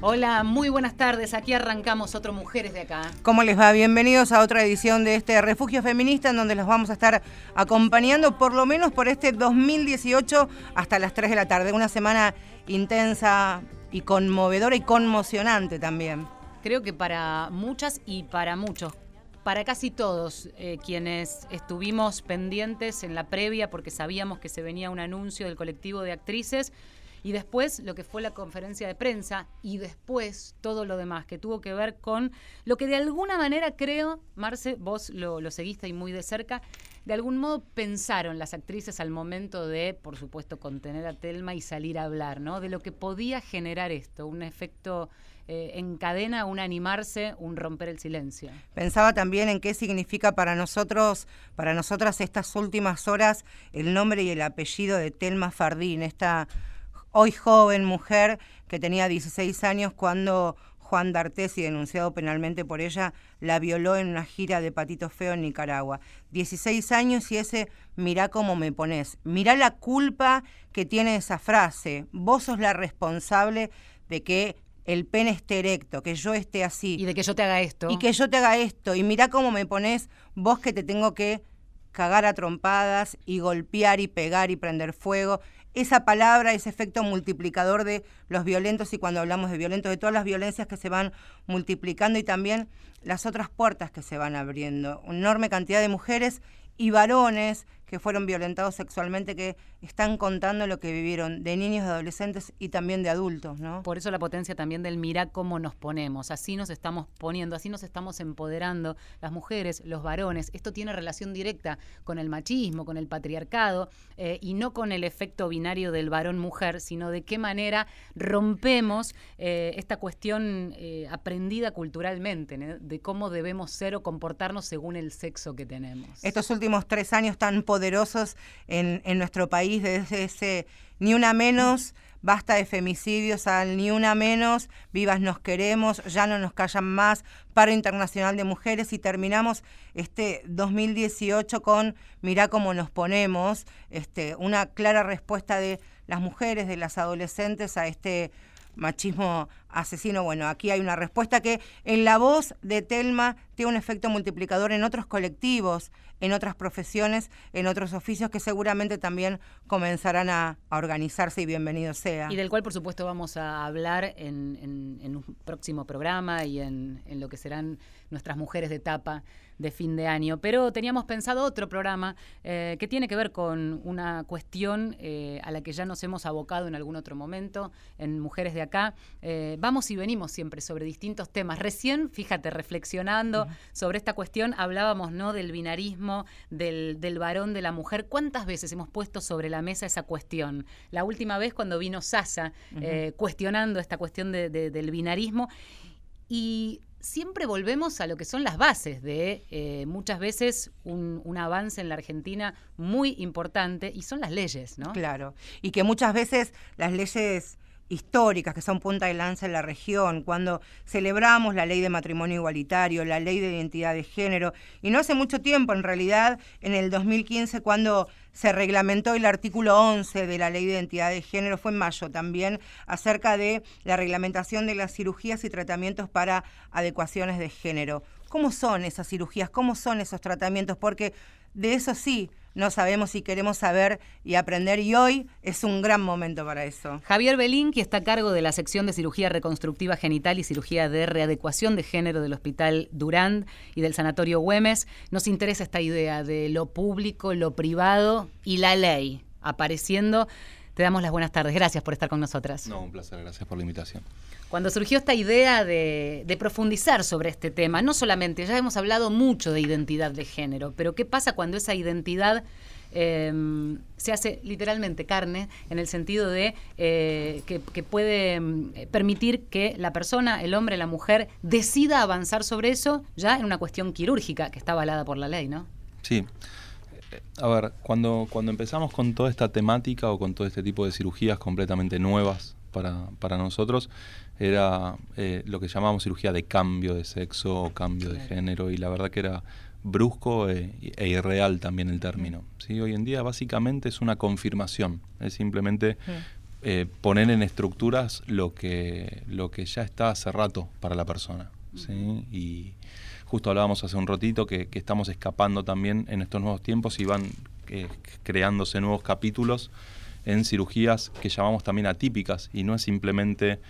Hola, muy buenas tardes. Aquí arrancamos otro Mujeres de Acá. ¿Cómo les va? Bienvenidos a otra edición de este Refugio Feminista en donde los vamos a estar acompañando por lo menos por este 2018 hasta las 3 de la tarde. Una semana intensa y conmovedora y conmocionante también. Creo que para muchas y para muchos para casi todos eh, quienes estuvimos pendientes en la previa porque sabíamos que se venía un anuncio del colectivo de actrices, y después lo que fue la conferencia de prensa y después todo lo demás que tuvo que ver con lo que de alguna manera creo, Marce, vos lo, lo seguiste y muy de cerca, de algún modo pensaron las actrices al momento de, por supuesto, contener a Telma y salir a hablar, ¿no? De lo que podía generar esto, un efecto eh, en cadena, un animarse, un romper el silencio. Pensaba también en qué significa para nosotros, para nosotras estas últimas horas, el nombre y el apellido de Telma Fardín, esta hoy joven mujer que tenía 16 años cuando Juan D'Artes, y denunciado penalmente por ella, la violó en una gira de Patito Feo en Nicaragua. 16 años y ese mirá cómo me pones. Mirá la culpa que tiene esa frase. Vos sos la responsable de que el pene esté erecto, que yo esté así. Y de que yo te haga esto. Y que yo te haga esto. Y mirá cómo me pones vos que te tengo que cagar a trompadas y golpear y pegar y prender fuego esa palabra, ese efecto multiplicador de los violentos y cuando hablamos de violentos, de todas las violencias que se van multiplicando y también las otras puertas que se van abriendo. Una enorme cantidad de mujeres y varones que fueron violentados sexualmente, que están contando lo que vivieron de niños, de adolescentes y también de adultos, ¿no? Por eso la potencia también del mira cómo nos ponemos, así nos estamos poniendo, así nos estamos empoderando las mujeres, los varones. Esto tiene relación directa con el machismo, con el patriarcado eh, y no con el efecto binario del varón-mujer, sino de qué manera rompemos eh, esta cuestión eh, aprendida culturalmente, de cómo debemos ser o comportarnos según el sexo que tenemos. Estos últimos tres años tan poderosos en, nuestro país, desde ese ni una menos, basta de femicidios, al ni una menos, vivas nos queremos, ya no nos callan más, paro internacional de mujeres y terminamos este 2018 con mirá cómo nos ponemos, este, una clara respuesta de las mujeres, de las adolescentes a este machismo asesino. Bueno, aquí hay una respuesta que en la voz de Telma tiene un efecto multiplicador en otros colectivos, en otras profesiones, en otros oficios que seguramente también comenzarán a, organizarse y bienvenido sea. Y del cual, por supuesto, vamos a hablar en, un próximo programa y en, en lo que serán nuestras mujeres de etapa de fin de año. Pero teníamos pensado otro programa eh, que tiene que ver con una cuestión eh, a la que ya nos hemos abocado en algún otro momento en Mujeres de Acá. Eh, vamos y venimos siempre sobre distintos temas. Recién, fíjate, reflexionando sobre esta cuestión, hablábamos ¿no? del binarismo, del, del, varón, de la mujer. ¿Cuántas veces hemos puesto sobre la mesa esa cuestión? La última vez cuando vino Sasa cuestionando esta cuestión del binarismo. Y siempre volvemos a lo que son las bases de eh, muchas veces un, un, avance en la Argentina muy importante y son las leyes, ¿no? Claro, y que muchas veces las leyes históricas que son punta de lanza en la región, cuando celebramos la ley de matrimonio igualitario, la ley de identidad de género, y no hace mucho tiempo, en realidad, en el 2015, cuando se reglamentó el artículo 11 de la ley de identidad de género, fue en mayo también, acerca de la reglamentación de las cirugías y tratamientos para adecuaciones de género. ¿Cómo son esas cirugías? ¿Cómo son esos tratamientos? Porque de eso sí, no sabemos si queremos saber y aprender y hoy es un gran momento para eso. Javier Belín, que está a cargo de la sección de cirugía reconstructiva genital y cirugía de readecuación de género del Hospital Durand y del Sanatorio Güemes, nos interesa esta idea de lo público, lo privado y la ley apareciendo. Te damos las buenas tardes. Gracias por estar con nosotras. No, un placer. Gracias por la invitación. Cuando surgió esta idea de, profundizar sobre este tema, no solamente, ya hemos hablado mucho de identidad de género, pero ¿qué pasa cuando esa identidad em, se hace literalmente carne, en el sentido de eh, que, puede em, permitir que la persona, el hombre, la mujer, decida avanzar sobre eso ya en una cuestión quirúrgica que está avalada por la ley, ¿no? Sí. A ver, cuando, cuando empezamos con toda esta temática o con todo este tipo de cirugías completamente nuevas para, para nosotros, era eh, lo que llamábamos cirugía de cambio de sexo o cambio de género y la verdad que era brusco e, e, irreal también el término. ¿sí? Hoy en día básicamente es una confirmación, es simplemente eh, poner en estructuras lo que, lo que ya está hace rato para la persona. ¿sí? Y justo hablábamos hace un ratito que, estamos escapando también en estos nuevos tiempos y van eh, creándose nuevos capítulos en cirugías que llamamos también atípicas y no es simplemente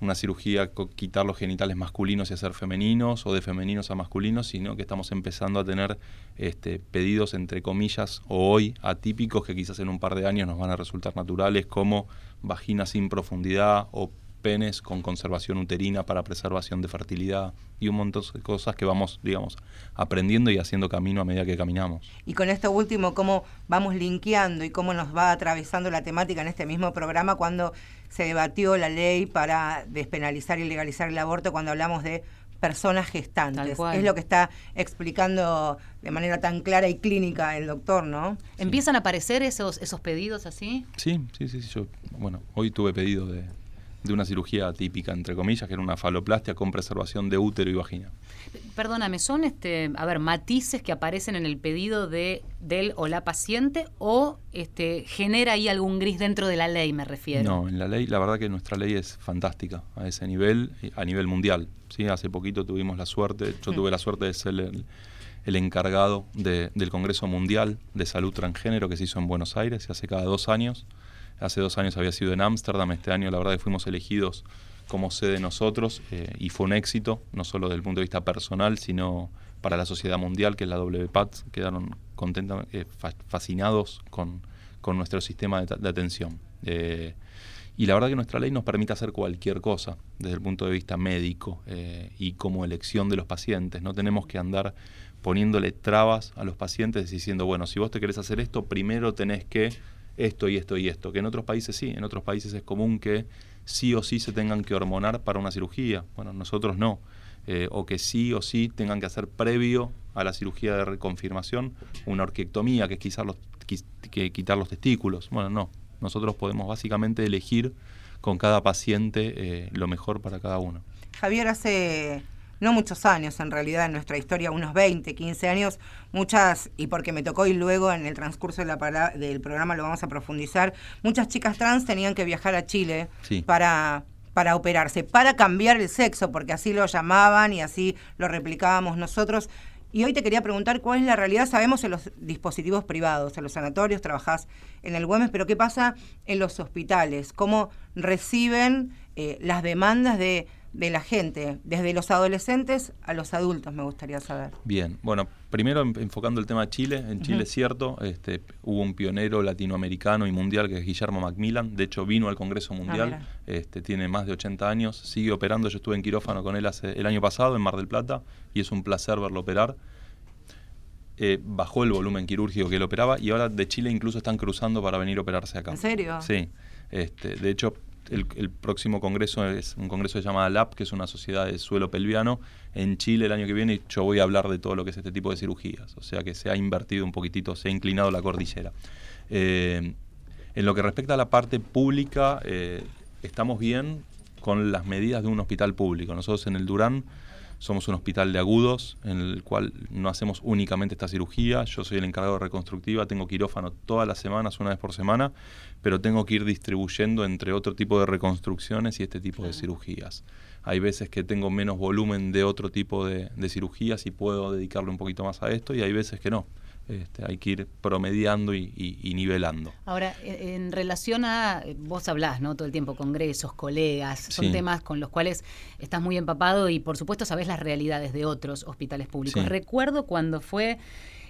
una cirugía quitar los genitales masculinos y hacer femeninos o de femeninos a masculinos, sino que estamos empezando a tener este, pedidos entre comillas o hoy atípicos que quizás en un par de años nos van a resultar naturales como vagina sin profundidad o penes con conservación uterina para preservación de fertilidad y un montón de cosas que vamos, digamos, aprendiendo y haciendo camino a medida que caminamos. Y con esto último, cómo vamos linkeando y cómo nos va atravesando la temática en este mismo programa cuando se debatió la ley para despenalizar y legalizar el aborto, cuando hablamos de personas gestantes. Es lo que está explicando de manera tan clara y clínica el doctor, ¿no? ¿Empiezan a aparecer esos, esos pedidos así? Sí, sí, sí. Yo, bueno, hoy tuve pedido de, de una cirugía típica, entre comillas, que era una faloplastia con preservación de útero y vagina. Perdóname, ¿son este, a ver, matices que aparecen en el pedido de del o la paciente o este genera ahí algún gris dentro de la ley, me refiero? No, en la ley, la verdad que nuestra ley es fantástica a ese nivel, a nivel mundial. ¿sí? Hace poquito tuvimos la suerte, yo mm. tuve la suerte de ser el, encargado del Congreso Mundial de Salud Transgénero que se hizo en Buenos Aires, se hace cada dos años. Hace dos años había sido en Ámsterdam, este año la verdad que fuimos elegidos como sede nosotros eh, y fue un éxito, no solo desde el punto de vista personal, sino para la sociedad mundial, que es la WPAT, quedaron contentos, eh, fascinados con, nuestro sistema de, atención. Eh, y la verdad que nuestra ley nos permite hacer cualquier cosa desde el punto de vista médico y como elección de los pacientes. No tenemos que andar poniéndole trabas a los pacientes diciendo, bueno, si vos te querés hacer esto, primero tenés que esto y esto y esto, que en otros países sí, en otros países es común que sí o sí se tengan que hormonar para una cirugía, bueno, nosotros no, eh, o que sí o sí tengan que hacer previo a la cirugía de reconfirmación una orquiectomía, que es quizás los, que quitar los testículos, bueno, no, nosotros podemos básicamente elegir con cada paciente eh, lo mejor para cada uno. Javier, hace no muchos años en realidad en nuestra historia, unos 20, 15 años, muchas, y porque me tocó y luego en el transcurso de la del programa lo vamos a profundizar, muchas chicas trans tenían que viajar a Chile para para operarse, para cambiar el sexo, porque así lo llamaban y así lo replicábamos nosotros. Y hoy te quería preguntar cuál es la realidad. Sabemos en los dispositivos privados, en los sanatorios, trabajás en el Güemes, pero ¿qué pasa en los hospitales? ¿Cómo reciben eh, las demandas de de la gente, desde los adolescentes a los adultos, me gustaría saber. Bien, bueno, primero enfocando el tema de Chile, en Chile es cierto, este, hubo un pionero latinoamericano y mundial que es Guillermo Macmillan, de hecho vino al Congreso ah, Mundial, este, tiene más de 80 años, sigue operando, yo estuve en quirófano con él hace, el año pasado en Mar del Plata y es un placer verlo operar. Eh, bajó el volumen quirúrgico que él operaba y ahora de Chile incluso están cruzando para venir a operarse acá. ¿En serio? Sí. Este, de hecho, el, próximo congreso es un congreso que se llama LAP, que es una sociedad de suelo pelviano, en Chile el año que viene y yo voy a hablar de todo lo que es este tipo de cirugías. O sea que se ha invertido un poquitito, se ha inclinado la cordillera. Eh, en lo que respecta a la parte pública, eh, estamos bien con las medidas de un hospital público. Nosotros en el Durán somos un hospital de agudos en el cual no hacemos únicamente esta cirugía. Yo soy el encargado de reconstructiva, tengo quirófano todas las semanas, una vez por semana, pero tengo que ir distribuyendo entre otro tipo de reconstrucciones y este tipo de cirugías. Hay veces que tengo menos volumen de otro tipo de, de cirugías y puedo dedicarle un poquito más a esto y hay veces que no. Este, hay que ir promediando y, nivelando. Ahora, e, en relación a, vos hablás, ¿no? Todo el tiempo, congresos, colegas, son temas con los cuales estás muy empapado y por supuesto sabés las realidades de otros hospitales públicos. Recuerdo cuando fue,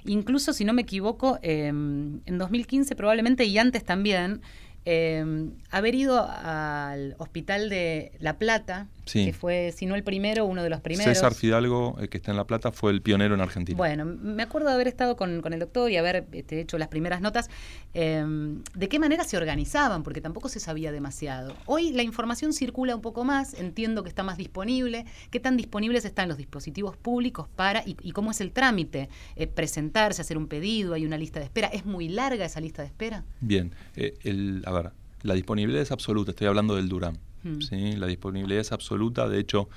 incluso si no me equivoco, em, en 2015 probablemente y antes también, eh, haber ido al hospital de La Plata, que fue, si no el primero, uno de los primeros. César Fidalgo, el que está en La Plata, fue el pionero en Argentina. Bueno, me acuerdo de haber estado con, el doctor y haber este, hecho las primeras notas. Em, ¿De qué manera se organizaban? Porque tampoco se sabía demasiado. Hoy la información circula un poco más, entiendo que está más disponible. ¿Qué tan disponibles están los dispositivos públicos para y, cómo es el trámite? Eh, presentarse, hacer un pedido, hay una lista de espera. ¿Es muy larga esa lista de espera? Bien, eh, el, la disponibilidad es absoluta, estoy hablando del Durán. Hmm. ¿sí? La disponibilidad es absoluta, de hecho,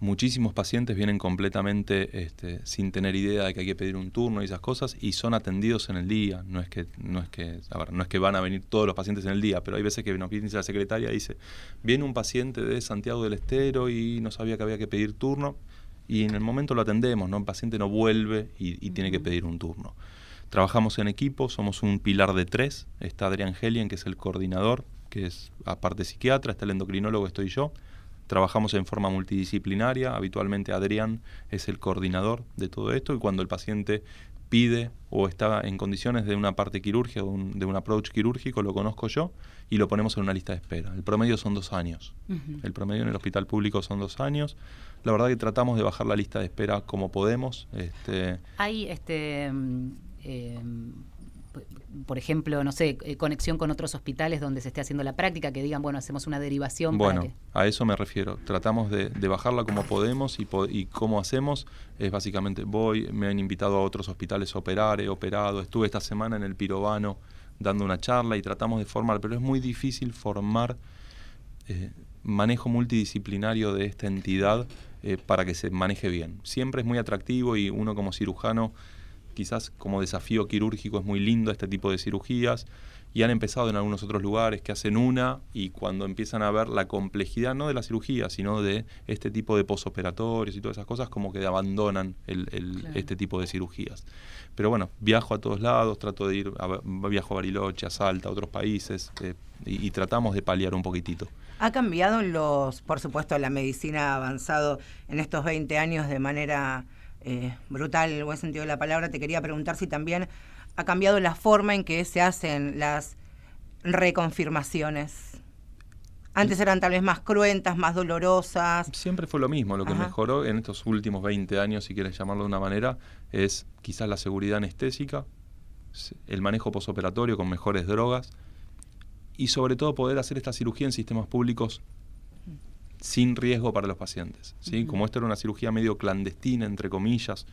muchísimos pacientes vienen completamente este, sin tener idea de que hay que pedir un turno y esas cosas y son atendidos en el día. No es que, no es que, a ver, no es que van a venir todos los pacientes en el día, pero hay veces que nos viene la secretaria y dice, viene un paciente de Santiago del Estero y no sabía que había que pedir turno y en el momento lo atendemos, ¿no? El paciente no vuelve y, tiene que pedir un turno. Trabajamos en equipo, somos un pilar de tres. Está Adrián Helien, que es el coordinador, que es aparte psiquiatra, está el endocrinólogo, estoy yo Trabajamos en forma multidisciplinaria, habitualmente Adrián es el coordinador de todo esto y cuando el paciente pide o está en condiciones de una parte quirúrgica, de un, approach quirúrgico, lo conozco yo y lo ponemos en una lista de espera. El promedio son dos años. El promedio en el hospital público son dos años. La verdad que tratamos de bajar la lista de espera como podemos. Este, Hay este, eh, por ejemplo, no sé, eh, conexión con otros hospitales donde se esté haciendo la práctica, que digan, bueno, hacemos una derivación. Bueno, a eso me refiero. Tratamos de, bajarla como podemos y, y cómo hacemos es básicamente, voy, me han invitado a otros hospitales a operar, he operado, estuve esta semana en el Pirobano dando una charla y tratamos de formar, pero es muy difícil formar eh, manejo multidisciplinario de esta entidad eh, para que se maneje bien. Siempre es muy atractivo y uno como cirujano quizás como desafío quirúrgico es muy lindo este tipo de cirugías y han empezado en algunos otros lugares que hacen una y cuando empiezan a ver la complejidad no de la cirugía, sino de este tipo de posoperatorios y todas esas cosas, como que abandonan el, este tipo de cirugías. Pero bueno, viajo a todos lados, trato de ir, a, viajo a Bariloche, a Salta, a otros países eh, y, y, tratamos de paliar un poquitito. ¿Ha cambiado los, por supuesto, la medicina ha avanzado en estos 20 años de manera eh, brutal en el buen sentido de la palabra, te quería preguntar si también ha cambiado la forma en que se hacen las reconfirmaciones. Antes eran tal vez más cruentas, más dolorosas. Siempre fue lo mismo. Lo que mejoró en estos últimos 20 años, si quieres llamarlo de una manera, es quizás la seguridad anestésica, el manejo posoperatorio con mejores drogas y sobre todo poder hacer esta cirugía en sistemas públicos sin riesgo para los pacientes. ¿sí? Como esta era una cirugía medio clandestina, entre comillas,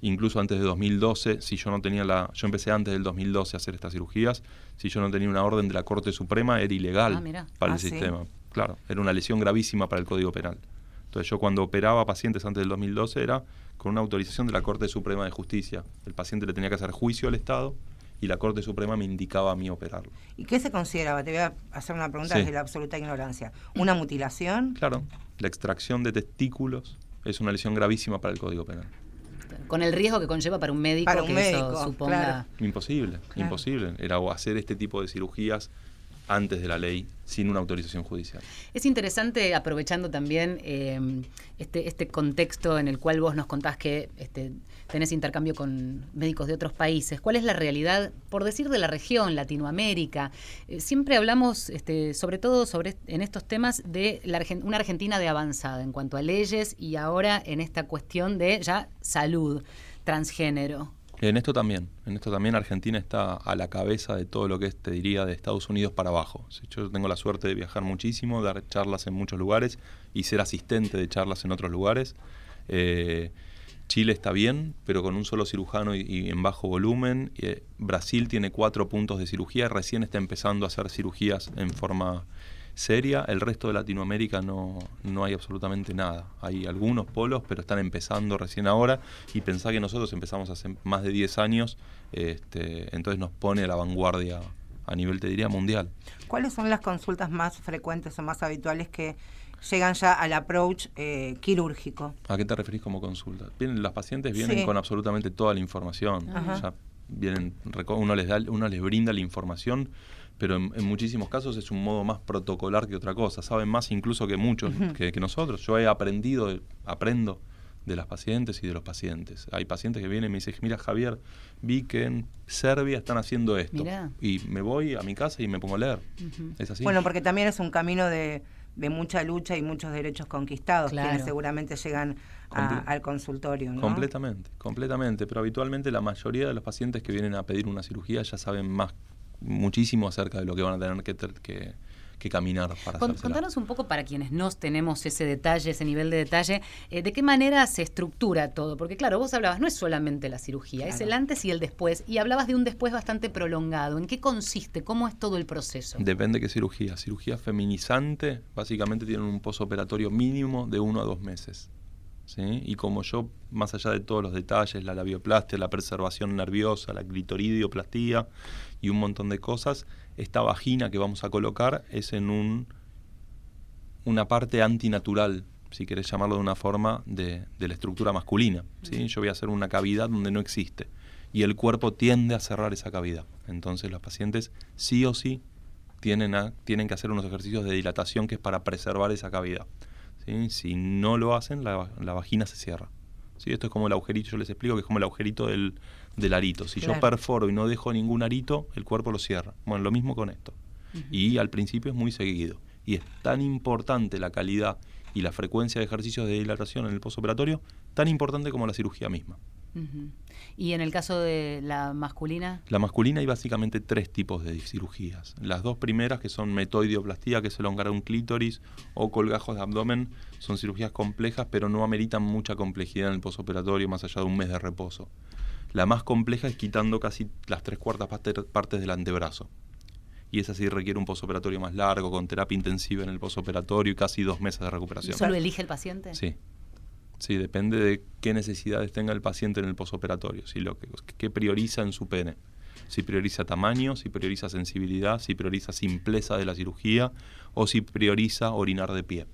incluso antes de 2012, si yo no tenía la, yo empecé antes del 2012 a hacer estas cirugías, si yo no tenía una orden de la Corte Suprema era ilegal ah, para el ah, sistema. Claro, era una lesión gravísima para el Código Penal. Entonces yo cuando operaba pacientes antes del 2012 era con una autorización de la Corte Suprema de Justicia. El paciente le tenía que hacer juicio al Estado y la Corte Suprema me indicaba a mí operarlo. ¿Y qué se consideraba? Te voy a hacer una pregunta desde la absoluta ignorancia. ¿Una mutilación? Claro, la extracción de testículos es una lesión gravísima para el Código Penal. Con el riesgo que conlleva para un médico para un médico, suponga... Imposible, imposible. Era hacer este tipo de cirugías antes de la ley sin una autorización judicial. Es interesante, aprovechando también eh, este, este contexto en el cual vos nos contás que este, tenés intercambio con médicos de otros países. ¿Cuál es la realidad, por decir de la región, Latinoamérica? Eh, siempre hablamos, este, sobre todo sobre, en estos temas, de la, una Argentina de avanzada en cuanto a leyes y ahora en esta cuestión de ya salud transgénero. En esto también, en esto también Argentina está a la cabeza de todo lo que es, te diría, de Estados Unidos para abajo. Yo tengo la suerte de viajar muchísimo, dar charlas en muchos lugares y ser asistente de charlas en otros lugares. Eh, Chile está bien, pero con un solo cirujano y, en bajo volumen. Eh, Brasil tiene cuatro puntos de cirugía, recién está empezando a hacer cirugías en forma seria. El resto de Latinoamérica no, no hay absolutamente nada. Hay algunos polos, pero están empezando recién ahora. Y pensá que nosotros empezamos hace más de 10 años, este, entonces nos pone a la vanguardia a nivel, te diría, mundial. ¿Cuáles son las consultas más frecuentes o más habituales que llegan ya al approach eh, quirúrgico? ¿A qué te referís como consulta? Vienen, los pacientes vienen con absolutamente toda la información. vienen, uno les da, uno les brinda la información pero en, muchísimos casos es un modo más protocolar que otra cosa. Saben más incluso que muchos, que, nosotros. Yo he aprendido, aprendo de las pacientes y de los pacientes. Hay pacientes que vienen y me dicen, mira Javier, vi que en Serbia están haciendo esto. Y me voy a mi casa y me pongo a leer. Es así. Bueno, porque también es un camino de, mucha lucha y muchos derechos conquistados, quienes seguramente llegan al consultorio. ¿no? Completamente, completamente. Pero habitualmente la mayoría de los pacientes que vienen a pedir una cirugía ya saben más muchísimo acerca de lo que van a tener que, que, que caminar para Con, Contanos un poco para quienes no tenemos ese detalle, ese nivel de detalle, eh, de qué manera se estructura todo. Porque claro, vos hablabas, no es solamente la cirugía, es el antes y el después. Y hablabas de un después bastante prolongado. ¿En qué consiste? ¿Cómo es todo el proceso? Depende de qué cirugía. Cirugía feminizante, básicamente tienen un posoperatorio mínimo de uno a dos meses. ¿Sí? Y como yo, más allá de todos los detalles, la labioplastia, la preservación nerviosa, la clitoridioplastia y un montón de cosas, esta vagina que vamos a colocar es en un, una parte antinatural, si querés llamarlo de una forma, de, de la estructura masculina. ¿sí? Yo voy a hacer una cavidad donde no existe. Y el cuerpo tiende a cerrar esa cavidad. Entonces los pacientes sí o sí tienen, a, tienen que hacer unos ejercicios de dilatación que es para preservar esa cavidad. ¿Sí? Si no lo hacen, la, la vagina se cierra. ¿sí? Esto es como el agujerito, yo les explico que es como el agujerito del, del arito. Si Claro. yo perforo y no dejo ningún arito, el cuerpo lo cierra. Bueno, lo mismo con esto. Y al principio es muy seguido. Y es tan importante la calidad y la frecuencia de ejercicios de dilatación en el postoperatorio, tan importante como la cirugía misma. Y en el caso de la masculina, La masculina hay básicamente tres tipos de cirugías. Las dos primeras, que son metoidioplastía, que es elongar un clítoris, o colgajos de abdomen, son cirugías complejas, pero no ameritan mucha complejidad en el posoperatorio, más allá de un mes de reposo. La más compleja es quitando casi las tres cuartas parte- partes del antebrazo. Y esa sí requiere un posoperatorio más largo, con terapia intensiva en el posoperatorio y casi dos meses de recuperación. ¿solo elige el paciente? Sí. Sí, depende de qué necesidades tenga el paciente en el posoperatorio, si lo que, qué prioriza en su pene. Si prioriza tamaño, si prioriza sensibilidad, si prioriza simpleza de la cirugía o si prioriza orinar de pie.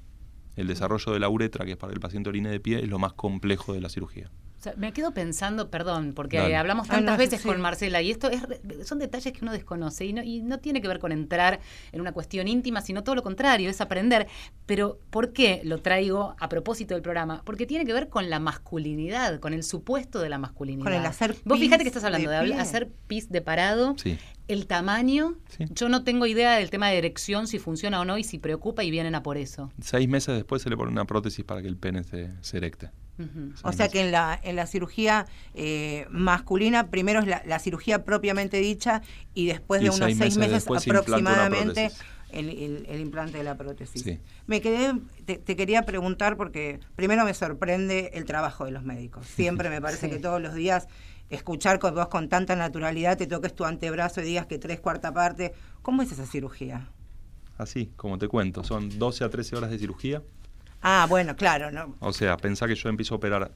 El desarrollo de la uretra, que es para que el paciente orine de pie, es lo más complejo de la cirugía. O sea, me quedo pensando, perdón, porque Dale. hablamos Ah, tantas no, veces sí, con Marcela y esto es, re- son detalles que uno desconoce y no, y no tiene que ver con entrar en una cuestión íntima, sino todo lo contrario, es aprender. Pero ¿por qué lo traigo a propósito del programa? Porque tiene que ver con la masculinidad, con el supuesto de la masculinidad. Con el hacer Vos pis fíjate que estás hablando de hacer pis de parado, Sí. el tamaño. Sí. Yo no tengo idea del tema de erección, si funciona o no y si preocupa y vienen a por eso. Seis meses después se le pone una prótesis para que el pene se, se erecte. O sea que en la, en la cirugía eh, masculina, primero es la, la cirugía propiamente dicha y después Y de unos seis meses aproximadamente el, el- el implante de la prótesis. Sí. Me quedé, te, te quería preguntar porque primero me sorprende el trabajo de los médicos. Siempre me parece Sí. que todos los días escuchar con vos con tanta naturalidad te toques tu antebrazo y digas que tres cuarta parte. ¿Cómo es esa cirugía? Así, como te cuento, son 12 a 13 horas de cirugía. Ah, bueno, claro, no. O sea, pensá que yo empiezo a operar,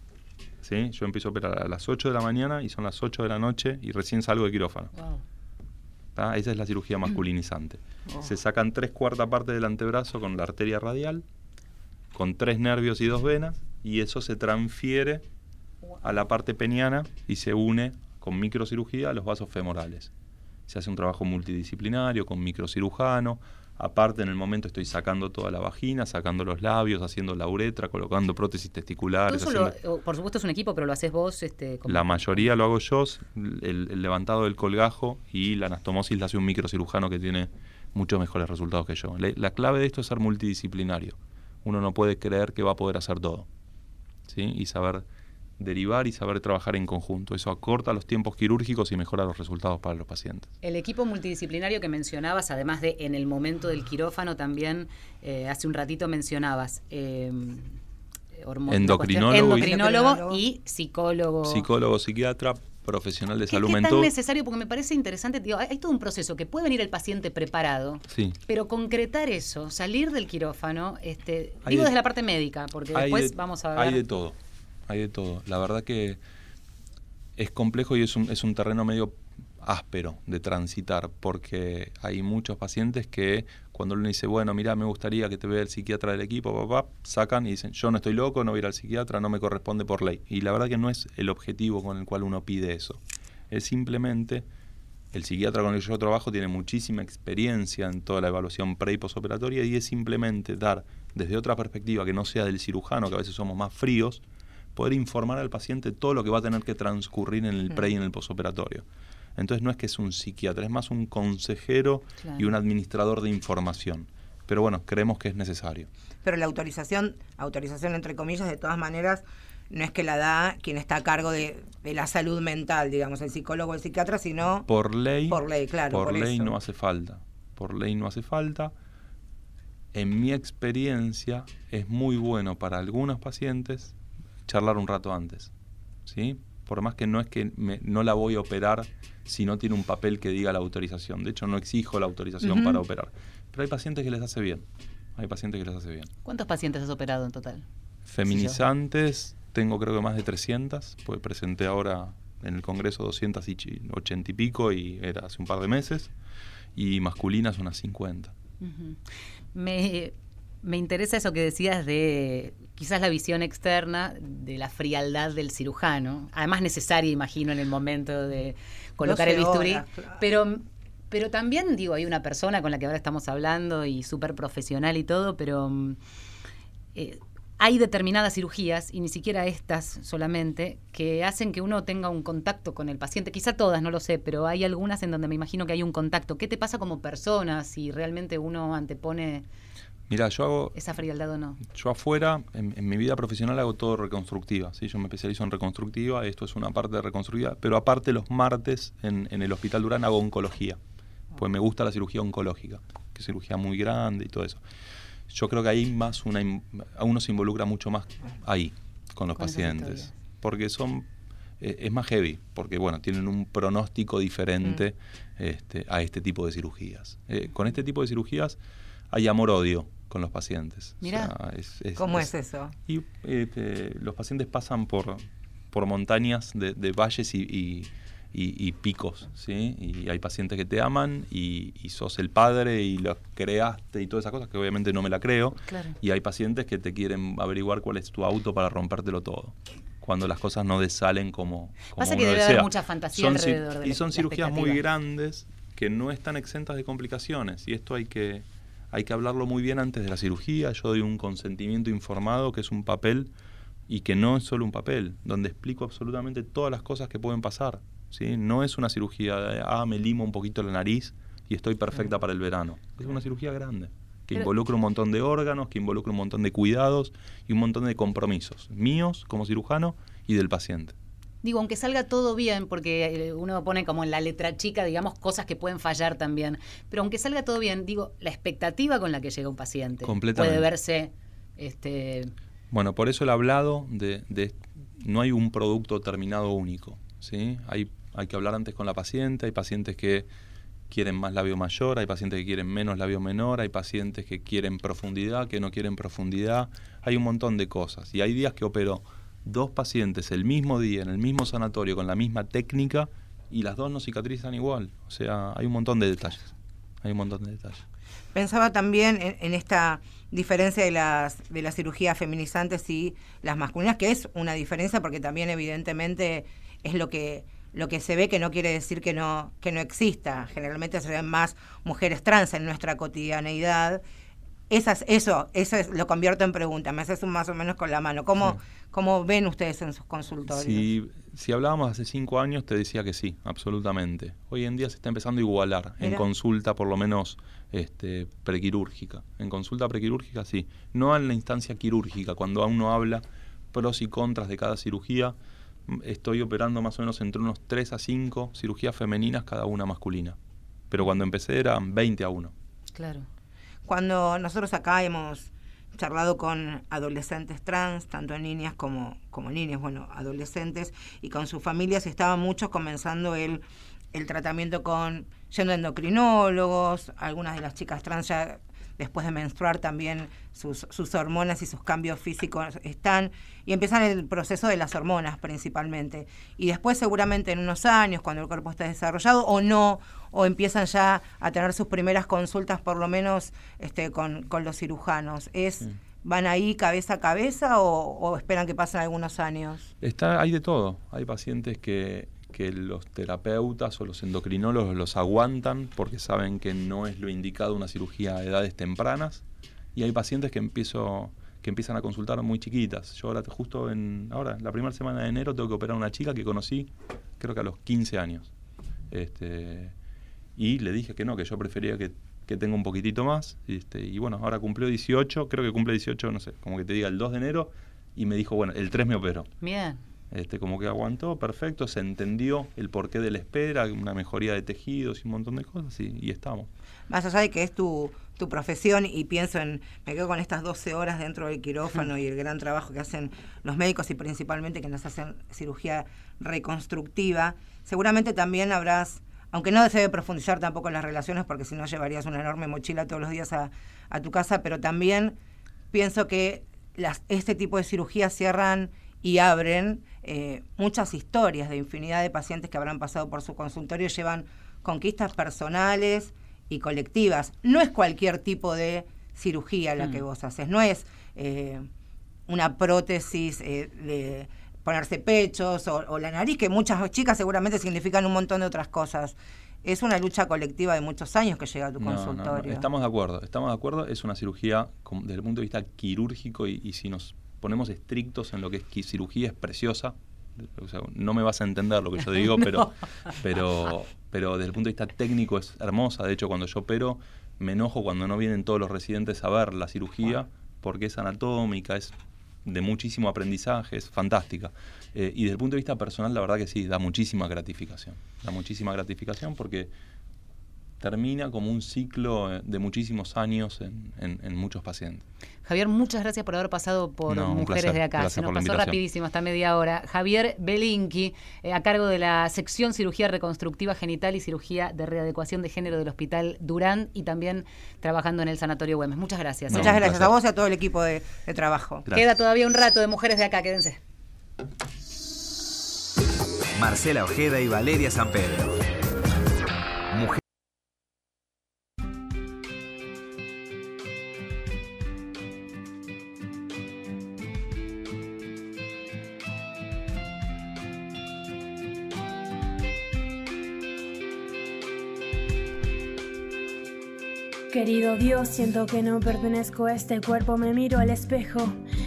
¿sí? Yo empiezo a operar a las 8 de la mañana y son las 8 de la noche y recién salgo de quirófano. Wow. Esa es la cirugía masculinizante. Oh. Se sacan tres cuartas partes del antebrazo con la arteria radial, con tres nervios y dos venas, y eso se transfiere a la parte peniana y se une con microcirugía a los vasos femorales. Se hace un trabajo multidisciplinario con microcirujano. Aparte, en el momento estoy sacando toda la vagina, sacando los labios, haciendo la uretra, colocando prótesis Todo testiculares. eso, lo- haciendo- o- por supuesto, es un equipo, pero lo haces vos. Este, como- La mayoría lo hago yo, el, el levantado del colgajo y la anastomosis la hace un microcirujano que tiene muchos mejores resultados que yo. La, la clave de esto es ser multidisciplinario. Uno no puede creer que va a poder hacer todo. ¿sí? Y saber derivar y saber trabajar en conjunto. Eso acorta los tiempos quirúrgicos y mejora los resultados para los pacientes. El equipo multidisciplinario que mencionabas, además de en el momento del quirófano, también eh, hace un ratito mencionabas eh, Endocrinólogo y- endocrinólogo y psicólogo. Psicólogo, psiquiatra, profesional de ¿Qué, salud qué tan mental. necesario? Porque me parece interesante. digo, hay, hay todo un proceso que puede venir el paciente preparado, Sí. pero concretar eso, salir del quirófano, este, Hay digo de- desde la parte médica, porque después de- vamos a ver. Hay de todo, hay de todo. La verdad que es complejo y es un, es un terreno medio áspero de transitar, porque hay muchos pacientes que cuando uno dice, bueno, mira, me gustaría que te vea el psiquiatra del equipo, papá, sacan y dicen, yo no estoy loco, no voy a ir al psiquiatra, no me corresponde por ley. Y la verdad que no es el objetivo con el cual uno pide eso. Es simplemente, el psiquiatra con el que yo trabajo tiene muchísima experiencia en toda la evaluación pre y posoperatoria y es simplemente dar desde otra perspectiva que no sea del cirujano, que a veces somos más fríos, poder informar al paciente todo lo que va a tener que transcurrir en el pre y en el posoperatorio. Entonces no es que es un psiquiatra, es más un consejero Claro. y un administrador de información. Pero bueno, creemos que es necesario. Pero la autorización, autorización entre comillas, de todas maneras, no es que la da quien está a cargo de, de la salud mental, digamos, el psicólogo o el psiquiatra, sino Por ley, por ley, claro. por por ley eso. no hace falta. Por ley no hace falta. En mi experiencia es muy bueno para algunos pacientes charlar un rato antes. ¿sí? Por más que no es que me- no la voy a operar si no tiene un papel que diga la autorización. De hecho, no exijo la autorización para operar. Pero hay pacientes que les hace bien. Hay pacientes que les hace bien. ¿Cuántos pacientes has operado en total? Feminizantes, tengo creo que más de 300, pues presenté ahora en el Congreso 280 y pico y era hace un par de meses, y masculinas unas 50. me, me interesa eso que decías de quizás la visión externa de la frialdad del cirujano, además necesaria, imagino, en el momento de colocar el bisturí, pero pero también digo, hay una persona con la que ahora estamos hablando y súper profesional y todo, pero eh, hay determinadas cirugías, y ni siquiera estas solamente, que hacen que uno tenga un contacto con el paciente. Quizá todas, no lo sé, pero hay algunas en donde me imagino que hay un contacto. ¿Qué te pasa como persona si realmente uno antepone Mira, yo hago. Esa frialdad o no. Yo afuera, en, mi vida profesional, hago todo reconstructiva. ¿sí? Yo me especializo en reconstructiva, esto es una parte de reconstructiva, pero aparte, los martes en, el Hospital Durán hago oncología. Pues me gusta la cirugía oncológica, que es cirugía muy grande y todo eso. Yo creo que ahí más una, uno se involucra mucho más ahí, con los pacientes. Porque son eh, es más heavy, porque bueno, tienen un pronóstico diferente mm. este, a este tipo de cirugías. Eh, con este tipo de cirugías hay amor-odio con los pacientes. Mira, ¿cómo es, eso? Y este, los pacientes pasan por, por montañas de, valles y, picos, ¿sí? Y hay pacientes que te aman y, sos el padre y lo creaste y todas esas cosas que obviamente no me la creo. Y hay pacientes que te quieren averiguar cuál es tu auto para rompértelo todo cuando las cosas no desalen como, como Pasa que debe haber mucha fantasía alrededor de Y son cirugías muy grandes que no están exentas de complicaciones y esto hay que hay que hablarlo muy bien antes de la cirugía. Yo doy un consentimiento informado, que es un papel y que no es solo un papel, donde explico absolutamente todas las cosas que pueden pasar. ¿sí? No es una cirugía de, ah, me limo un poquito la nariz y estoy perfecta para el verano. Es una cirugía grande, que involucra un montón de órganos, que involucra un montón de cuidados y un montón de compromisos, míos como cirujano y del paciente digo, aunque salga todo bien, porque eh, uno pone como en la letra chica, digamos, cosas que pueden fallar también, pero aunque salga todo bien, digo, la expectativa con la que llega un paciente puede verse... Este... Bueno, por eso el hablado de, de, no hay un producto terminado único, ¿sí? Hay, hay que hablar antes con la paciente, hay pacientes que quieren más labio mayor, hay pacientes que quieren menos labio menor, hay pacientes que quieren profundidad, que no quieren profundidad, hay un montón de cosas. Y hay días que opero dos pacientes el mismo día en el mismo sanatorio con la misma técnica y las dos no cicatrizan igual. O sea, hay un montón de detalles. Hay un montón de detalles. Pensaba también en, esta diferencia de las, de las cirugías feminizantes y las masculinas, que es una diferencia porque también evidentemente es lo que lo que se ve que no quiere decir que no que no exista. Generalmente se ven más mujeres trans en nuestra cotidianeidad esas, eso, eso lo convierto en pregunta, me haces un más o menos con la mano. ¿Cómo, ¿Cómo ven ustedes en sus consultorios? Si, si hablábamos hace cinco años, te decía que sí, absolutamente. Hoy en día se está empezando a igualar, en consulta por lo menos este, prequirúrgica. En consulta prequirúrgica sí, no en la instancia quirúrgica, cuando aún no habla pros y contras de cada cirugía. Estoy operando más o menos entre unos 3 a 5 cirugías femeninas, cada una masculina. Pero cuando empecé eran 20 a 1. Claro. Cuando nosotros acá hemos charlado con adolescentes trans, tanto niñas como, como niños, bueno, adolescentes, y con sus familias, estaban muchos comenzando el, el tratamiento con yendo a endocrinólogos, algunas de las chicas trans ya después de menstruar también sus, sus hormonas y sus cambios físicos están, y empiezan el proceso de las hormonas principalmente. Y después seguramente en unos años, cuando el cuerpo está desarrollado o no, o empiezan ya a tener sus primeras consultas por lo menos este, con, con los cirujanos. Es... Mm. ¿Van ahí cabeza a cabeza o, o esperan que pasen algunos años? Está, hay de todo. Hay pacientes que que los terapeutas o los endocrinólogos los aguantan porque saben que no es lo indicado una cirugía a edades tempranas y hay pacientes que empiezo que empiezan a consultar muy chiquitas. Yo ahora justo en ahora la primera semana de enero tengo que operar a una chica que conocí creo que a los 15 años. Este, y le dije que no, que yo prefería que, que tenga un poquitito más. Este, y bueno, ahora cumplió 18, creo que cumple 18, no sé, como que te diga el 2 de enero, y me dijo, bueno, el 3 me operó. Bien. Este, como que aguantó, perfecto, se entendió el porqué de la espera, una mejoría de tejidos y un montón de cosas y, estamos. Más allá de que es tu, tu profesión y pienso en, me quedo con estas 12 horas dentro del quirófano y el gran trabajo que hacen los médicos y principalmente que nos hacen cirugía reconstructiva, seguramente también habrás, aunque no se debe profundizar tampoco en las relaciones porque si no llevarías una enorme mochila todos los días a, a tu casa, pero también pienso que las, este tipo de cirugías cierran y abren eh, muchas historias de infinidad de pacientes que habrán pasado por su consultorio y llevan conquistas personales y colectivas. No es cualquier tipo de cirugía la que mm. vos haces, no es eh, una prótesis eh, de ponerse pechos o, la nariz, que muchas chicas seguramente significan un montón de otras cosas. Es una lucha colectiva de muchos años que llega a tu consultorio. Estamos de acuerdo, estamos de acuerdo. Es una cirugía desde el punto de vista quirúrgico y, si nos ponemos estrictos en lo que es cirugía es preciosa. no me vas a entender lo que yo digo, pero, pero, pero desde el punto de vista técnico es hermosa. De hecho, cuando yo opero, me enojo cuando no vienen todos los residentes a ver la cirugía, porque es anatómica, es de muchísimo aprendizaje, es fantástica. Eh, y desde el punto de vista personal, la verdad que sí, da muchísima gratificación. Da muchísima gratificación porque termina como un ciclo eh, de muchísimos años en, muchos pacientes. Javier, muchas gracias por haber pasado por Mujeres de Acá. Se nos pasó rapidísimo, hasta media hora. Javier Belinki, eh, a cargo de la sección Cirugía Reconstructiva Genital y Cirugía de Readecuación de Género del Hospital Durán y también trabajando en el Sanatorio Güemes. Muchas gracias. muchas gracias a vos y a todo el equipo de, trabajo. Queda todavía un rato de Mujeres de Acá, quédense. Marcela Ojeda y Valeria San Pedro. Querido Dios, siento que no pertenezco a este cuerpo, me miro al espejo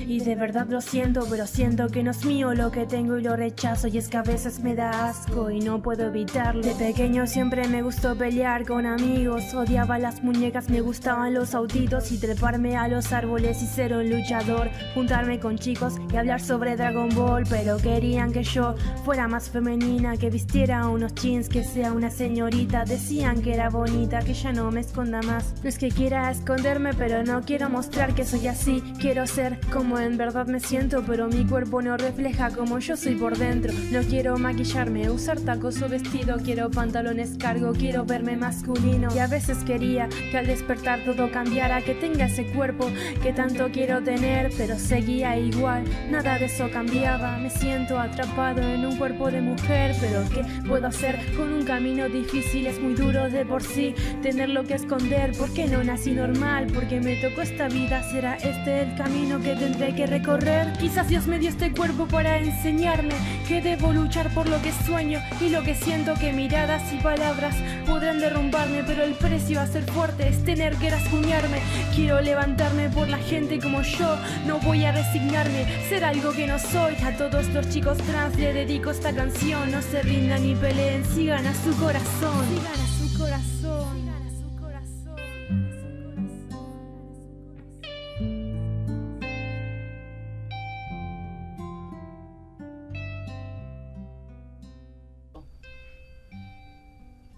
y de verdad lo siento, pero siento que no es mío lo que tengo y lo rechazo y es que a veces me da asco y no puedo evitarlo. De pequeño siempre me gustó pelear con amigos, odiaba las muñecas, me gustaban los autitos y treparme a los árboles y ser un luchador, juntarme con chicos y hablar sobre Dragon Ball, pero querían que yo fuera más femenina, que vistiera unos jeans, que sea una señorita, decían que era bonita, que ya no me esconda más. No es que quiera esconderme, pero no quiero mostrar que soy así. Quiero ser como en verdad me siento, pero mi cuerpo no refleja como yo soy por dentro. No quiero maquillarme, usar tacos o vestido. Quiero pantalones cargo, quiero verme masculino. Y a veces quería que al despertar todo cambiara, que tenga ese cuerpo que tanto quiero tener, pero seguía igual. Nada de eso cambiaba. Me siento atrapado en un cuerpo de mujer, pero ¿qué puedo hacer con un camino difícil? Es muy duro de por sí tener lo que esconder que no nací normal, porque me tocó esta vida, será este el camino que tendré que recorrer. Quizás Dios me dio este cuerpo para enseñarme que debo luchar por lo que sueño y lo que siento que miradas y palabras podrán derrumbarme, pero el precio a ser fuerte es tener que rasguñarme. Quiero levantarme por la gente como yo, no voy a resignarme, ser algo que no soy. A todos los chicos trans le dedico esta canción, no se rindan ni peleen. Sigan a su corazón.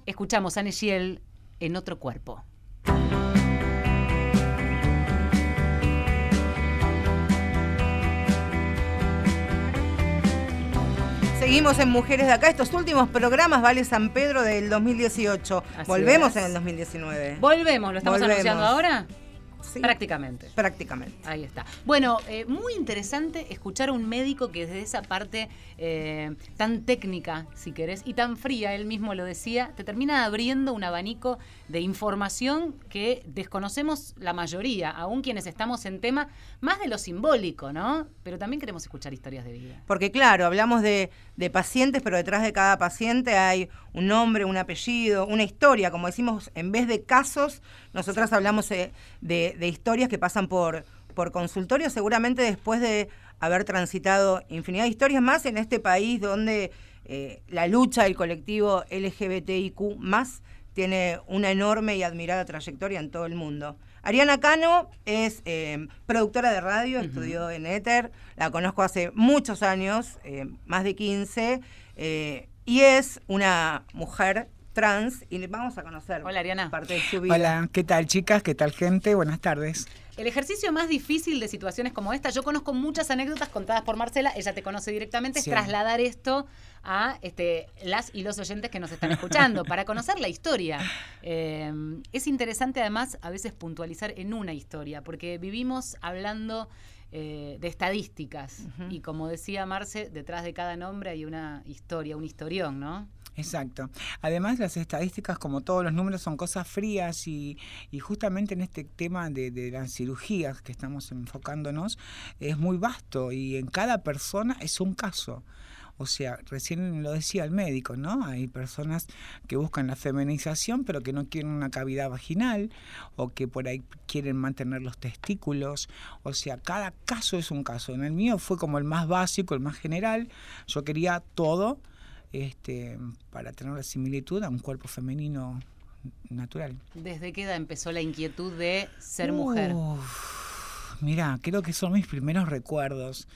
Escuchamos a Neshiel en otro cuerpo. Seguimos en Mujeres de Acá, estos últimos programas, Vale San Pedro del 2018. Volvemos en el 2019. Volvemos, ¿lo estamos anunciando ahora? Prácticamente. Prácticamente. Ahí está. Bueno, eh, muy interesante escuchar a un médico que desde esa parte eh, tan técnica, si querés, y tan fría, él mismo lo decía, te termina abriendo un abanico de información que desconocemos la mayoría, aún quienes estamos en tema, más de lo simbólico, ¿no? Pero también queremos escuchar historias de vida. Porque claro, hablamos de, pacientes, pero detrás de cada paciente hay un nombre, un apellido, una historia, como decimos, en vez de casos, nosotras hablamos de, historias que pasan por, por consultorio, seguramente después de haber transitado infinidad de historias más en este país donde eh, la lucha del colectivo LGBTIQ más tiene una enorme y admirada trayectoria en todo el mundo. Ariana Cano es eh, productora de radio, estudió en Éter, la conozco hace muchos años, eh, más de 15, eh, y es una mujer trans y vamos a conocer Hola, Ariana. parte de su vida. Hola, ¿qué tal chicas? ¿Qué tal gente? Buenas tardes. El ejercicio más difícil de situaciones como esta, yo conozco muchas anécdotas contadas por Marcela, ella te conoce directamente, es trasladar esto a este, las y los oyentes que nos están escuchando para conocer la historia. Eh, es interesante además a veces puntualizar en una historia, porque vivimos hablando eh, de estadísticas. Y como decía Marce, detrás de cada nombre hay una historia, un historión, ¿no? Exacto. Además, las estadísticas, como todos los números, son cosas frías y, y justamente en este tema de, de, las cirugías que estamos enfocándonos, es muy vasto y en cada persona es un caso. O sea, recién lo decía el médico, ¿no? Hay personas que buscan la feminización pero que no quieren una cavidad vaginal o que por ahí quieren mantener los testículos. O sea, cada caso es un caso. En el mío fue como el más básico, el más general. Yo quería todo este, para tener la similitud a un cuerpo femenino natural. ¿Desde qué edad empezó la inquietud de ser mujer? Mira, creo que son mis primeros recuerdos.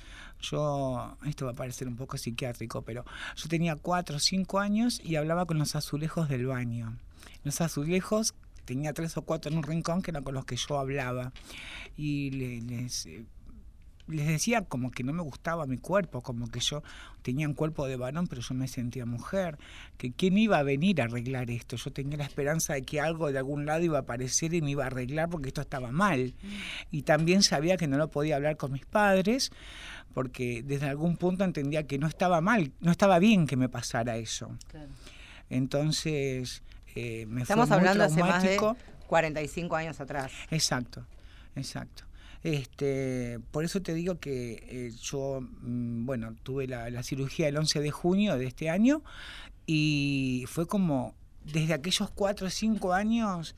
Yo, esto va a parecer un poco psiquiátrico, pero yo tenía cuatro o cinco años y hablaba con los azulejos del baño. Los azulejos tenía tres o cuatro en un rincón que eran con los que yo hablaba. Y les, les decía como que no me gustaba mi cuerpo, como que yo tenía un cuerpo de varón, pero yo me sentía mujer, que quién iba a venir a arreglar esto. Yo tenía la esperanza de que algo de algún lado iba a aparecer y me iba a arreglar porque esto estaba mal. Y también sabía que no lo podía hablar con mis padres, porque desde algún punto entendía que no estaba mal, no estaba bien que me pasara eso. Claro. Entonces, eh, me Estamos fue muy hablando hace más de 45 años atrás. Exacto, exacto. Este, por eso te digo que eh, yo, mm, bueno, tuve la, la, cirugía el 11 de junio de este año y fue como desde aquellos cuatro o cinco años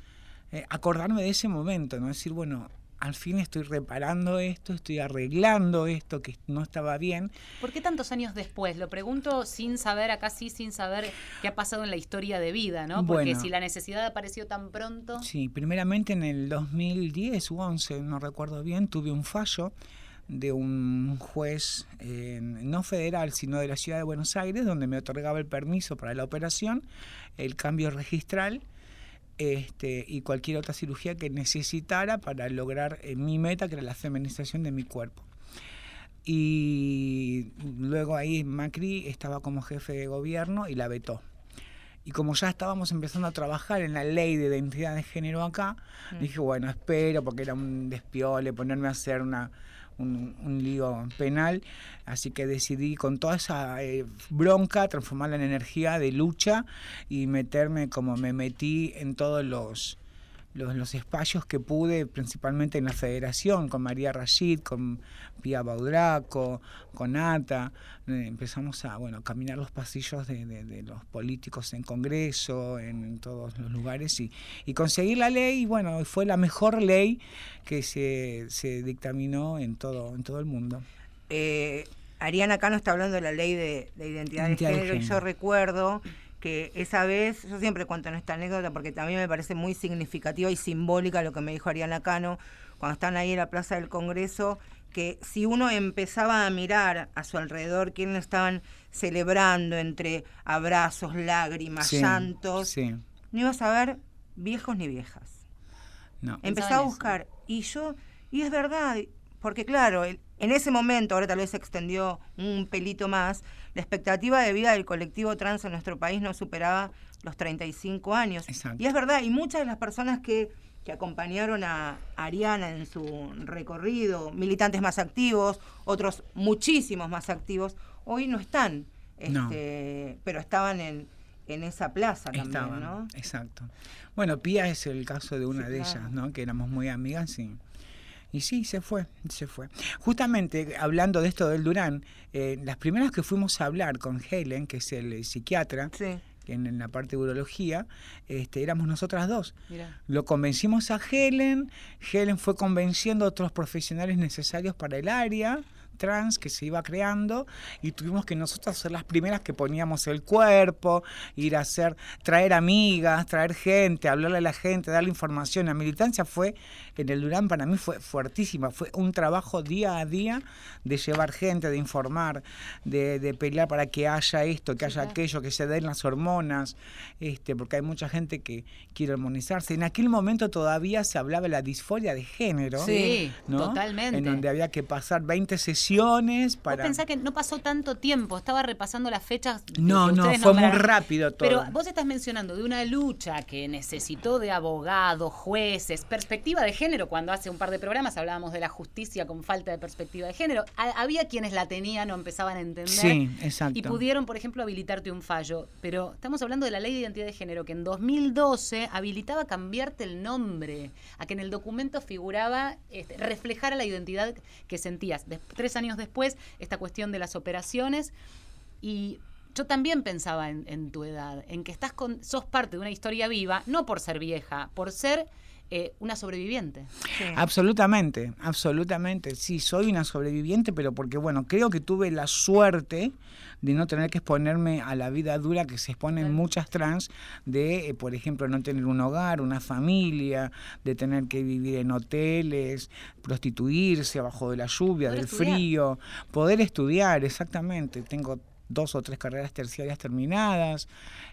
eh, acordarme de ese momento, ¿no? Decir, bueno, al fin estoy reparando esto, estoy arreglando esto que no estaba bien. ¿Por qué tantos años después? Lo pregunto sin saber, acá sí, sin saber qué ha pasado en la historia de vida, ¿no? Porque Bueno. si la necesidad apareció tan pronto. Sí, primeramente en el 2010 u 11, no recuerdo bien, tuve un fallo de un juez eh, no federal, sino de la ciudad de Buenos Aires, donde me otorgaba el permiso para la operación, el cambio registral este, y cualquier otra cirugía que necesitara para lograr eh, mi meta, que era la feminización de mi cuerpo. Y luego ahí Macri estaba como jefe de gobierno y la vetó. Y como ya estábamos empezando a trabajar en la ley de identidad de género acá, Mm. dije, bueno, espero, porque era un despiole ponerme a hacer una, un, un lío penal. Así que decidí con toda esa eh, bronca transformarla en energía de lucha y meterme como me metí en todos los, los, los espacios que pude, principalmente en la federación, con María Rashid, con Pía Baudraco, con Ata. Eh, empezamos a bueno, caminar los pasillos de, de- de los políticos en Congreso, en, en todos los lugares, y, y conseguir la ley, y bueno, fue la mejor ley que se, se dictaminó en todo, en todo el mundo. Eh, Ariana Cano está hablando de la ley de, de identidad, Identidad de género y yo recuerdo que esa vez, yo siempre cuento en esta anécdota porque también me parece muy significativa y simbólica lo que me dijo Ariana Cano cuando están ahí en la Plaza del Congreso, que si uno empezaba a mirar a su alrededor quiénes estaban celebrando entre abrazos, lágrimas, Sí, llantos, Sí, no ibas a ver viejos ni viejas. no. Empecé Pensaba a buscar y yo, y es verdad, porque claro, el- en ese momento, ahora tal vez se extendió un pelito más, la expectativa de vida del colectivo trans en nuestro país no superaba los 35 años. Exacto. Y es verdad, y muchas de las personas que, que acompañaron a Ariana en su recorrido, militantes más activos, otros muchísimos más activos, hoy no están, No. este, pero estaban en, en esa plaza también, Estaban, ¿no? exacto. Bueno, Pía es el caso de una Sí, de claro. ellas, ¿no? Que éramos muy amigas y, y sí, se fue, se fue. Justamente, hablando de esto del Durán, eh, las primeras que fuimos a hablar con Helen, que es el psiquiatra, Sí. en la parte de urología, este, éramos nosotras dos. Mirá. Lo convencimos a Helen, Helen fue convenciendo a otros profesionales necesarios para el área trans que se iba creando y tuvimos que nosotros ser las primeras que poníamos el cuerpo, ir a hacer, traer amigas, traer gente, hablarle a la gente, darle información. La militancia fue, en el Durán para mí fue fuertísima, fue un trabajo día a día de llevar gente, de informar, de, de pelear para que haya esto, que haya aquello, que se den las hormonas, este, porque hay mucha gente que quiere hormonizarse. En aquel momento todavía se hablaba de la disforia de género. Sí, ¿no? totalmente. En donde había que pasar 20 sesiones operaciones para... Vos pensás que no pasó tanto tiempo, estaba repasando las fechas. que No, no, fue muy rápido todo. Pero vos estás mencionando de una lucha que necesitó de abogados, jueces, perspectiva de género. Cuando hace un par de programas hablábamos de la justicia con falta de perspectiva de género. Ha- había quienes la tenían o empezaban a entender. Sí, exacto. Y pudieron, por ejemplo, habilitarte un fallo. Pero estamos hablando de la ley de identidad de género que en 2012 habilitaba cambiarte el nombre, a que en el documento figuraba, este, reflejara la identidad que sentías. Des- tres años después, esta cuestión de las operaciones. Y yo también pensaba en, tu edad, en que estás con, sos parte de una historia viva, no por ser vieja, por ser eh, una sobreviviente. Sí. Absolutamente, absolutamente. Sí, soy una sobreviviente, pero porque, bueno, creo que tuve la suerte de no tener que exponerme a la vida dura que se exponen muchas trans, de, eh, por ejemplo, no tener un hogar, una familia, de tener que vivir en hoteles, prostituirse abajo de la lluvia, Poder del estudiar. frío, poder estudiar, exactamente. Tengo dos o tres carreras terciarias terminadas.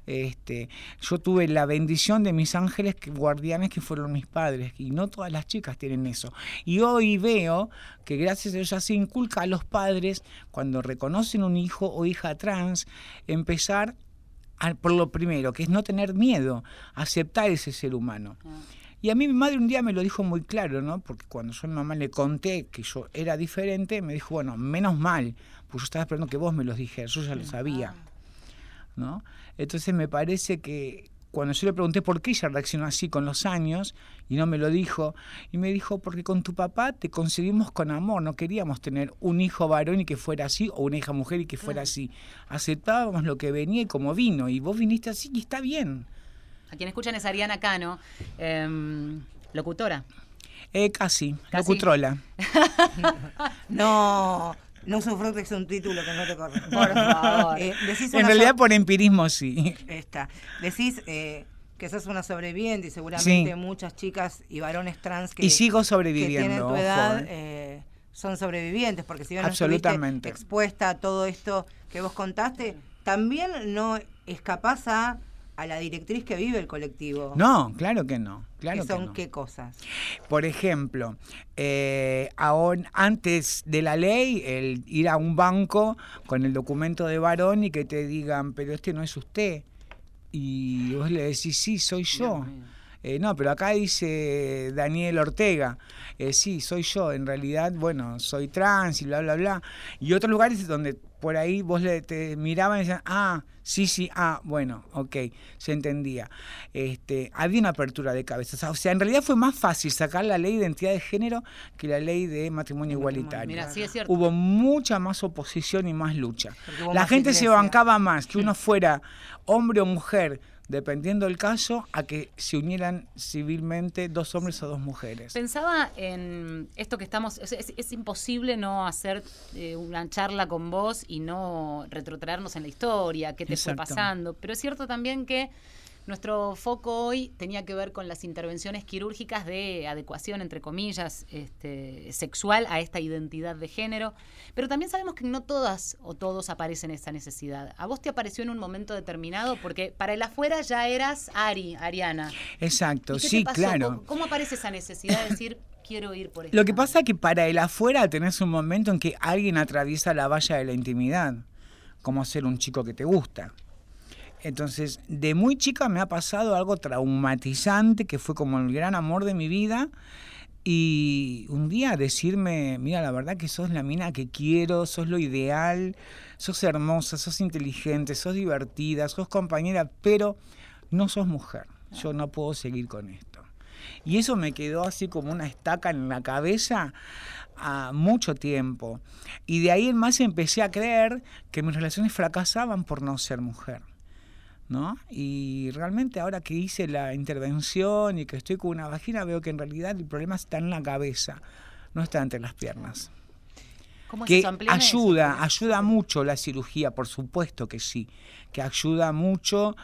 Este, yo tuve la bendición de mis ángeles guardianes que fueron mis padres y no todas las chicas tienen eso. Y hoy veo que gracias a ya se inculca a los padres cuando reconocen un hijo o hija trans empezar por lo primero, que es no tener miedo, aceptar ese ser humano. Y a mí mi madre un día me lo dijo muy claro, ¿no? Porque cuando yo a mi mamá le conté que yo era diferente, me dijo, bueno, menos mal, pues yo estaba esperando que vos me los dijeras, yo ya lo sabía, ¿no? Entonces me parece que cuando yo le pregunté por qué ella reaccionó así con los años y no me lo dijo, y me dijo, porque con tu papá te concebimos con amor, no queríamos tener un hijo varón y que fuera así, o una hija mujer y que fuera así. Aceptábamos lo que venía y como vino, y vos viniste así y está bien. A quien escuchan es Ariana Cano, em, locutora. Eh, casi, Casi. locutrola. No, no usufructes un título que no te corresponde. Por favor. Eh, decís En realidad so- por empirismo sí. Esta. Decís eh, que sos una sobreviviente y seguramente Sí. muchas chicas y varones trans que, Y sigo que sobreviviendo. tienen tu edad eh. eh, son sobrevivientes, porque si bien no estuviste expuesta a todo esto que vos contaste, también no escapás a, a la directriz que vive el colectivo. No, claro que no. Claro que que son no. qué cosas. Por ejemplo, eh, aún antes de la ley, el ir a un banco con el documento de varón y que te digan, pero este no es usted. Y vos le decís, sí, soy yo. Dios. Eh, no, pero acá dice Daniel Ortega. Eh, sí, soy yo. En realidad, bueno, soy trans y bla, bla, bla. Y otros lugares donde por ahí vos le, te miraban y decían, ah, sí, sí, ah, bueno, ok, se entendía. Este, había una apertura de cabeza. O sea, en realidad fue más fácil sacar la ley de identidad de género que la ley de matrimonio igualitario. Mira, sí es cierto. Hubo mucha más oposición y más lucha. La más gente se bancaba más que uno fuera hombre o mujer, dependiendo del caso, a que se unieran civilmente dos hombres o dos mujeres. Pensaba en esto que estamos, es, es- es imposible no hacer eh, una charla con vos y no retrotraernos en la historia, qué te fue pasando, pero es cierto también que nuestro foco hoy tenía que ver con las intervenciones quirúrgicas de adecuación, entre comillas, este, sexual a esta identidad de género, pero también sabemos que no todas o todos aparecen esa necesidad. ¿A vos te apareció en un momento determinado? Porque para el afuera ya eras Ari, Ariana. Exacto, ¿Y qué te sí, claro. ¿Cómo, cómo aparece esa necesidad de decir quiero ir por esto? Lo que pasa es que para el afuera tenés un momento en que alguien atraviesa la valla de la intimidad, como ser un chico que te gusta. Entonces, de muy chica me ha pasado algo traumatizante que fue como el gran amor de mi vida. Y un día decirme, mira, la verdad que sos la mina que quiero, sos lo ideal, sos hermosa, sos inteligente, sos divertida, sos compañera, pero no sos mujer. Yo no puedo seguir con esto. Y eso me quedó así como una estaca en la cabeza a mucho tiempo. Y de ahí en más empecé a creer que mis relaciones fracasaban por no ser mujer. ¿No? Y realmente ahora que hice la intervención y que estoy con una vagina, veo que en realidad el problema está en la cabeza, no está entre las piernas. ¿Cómo Que eso, ayuda, ayuda mucho la cirugía, por supuesto que sí, que ayuda mucho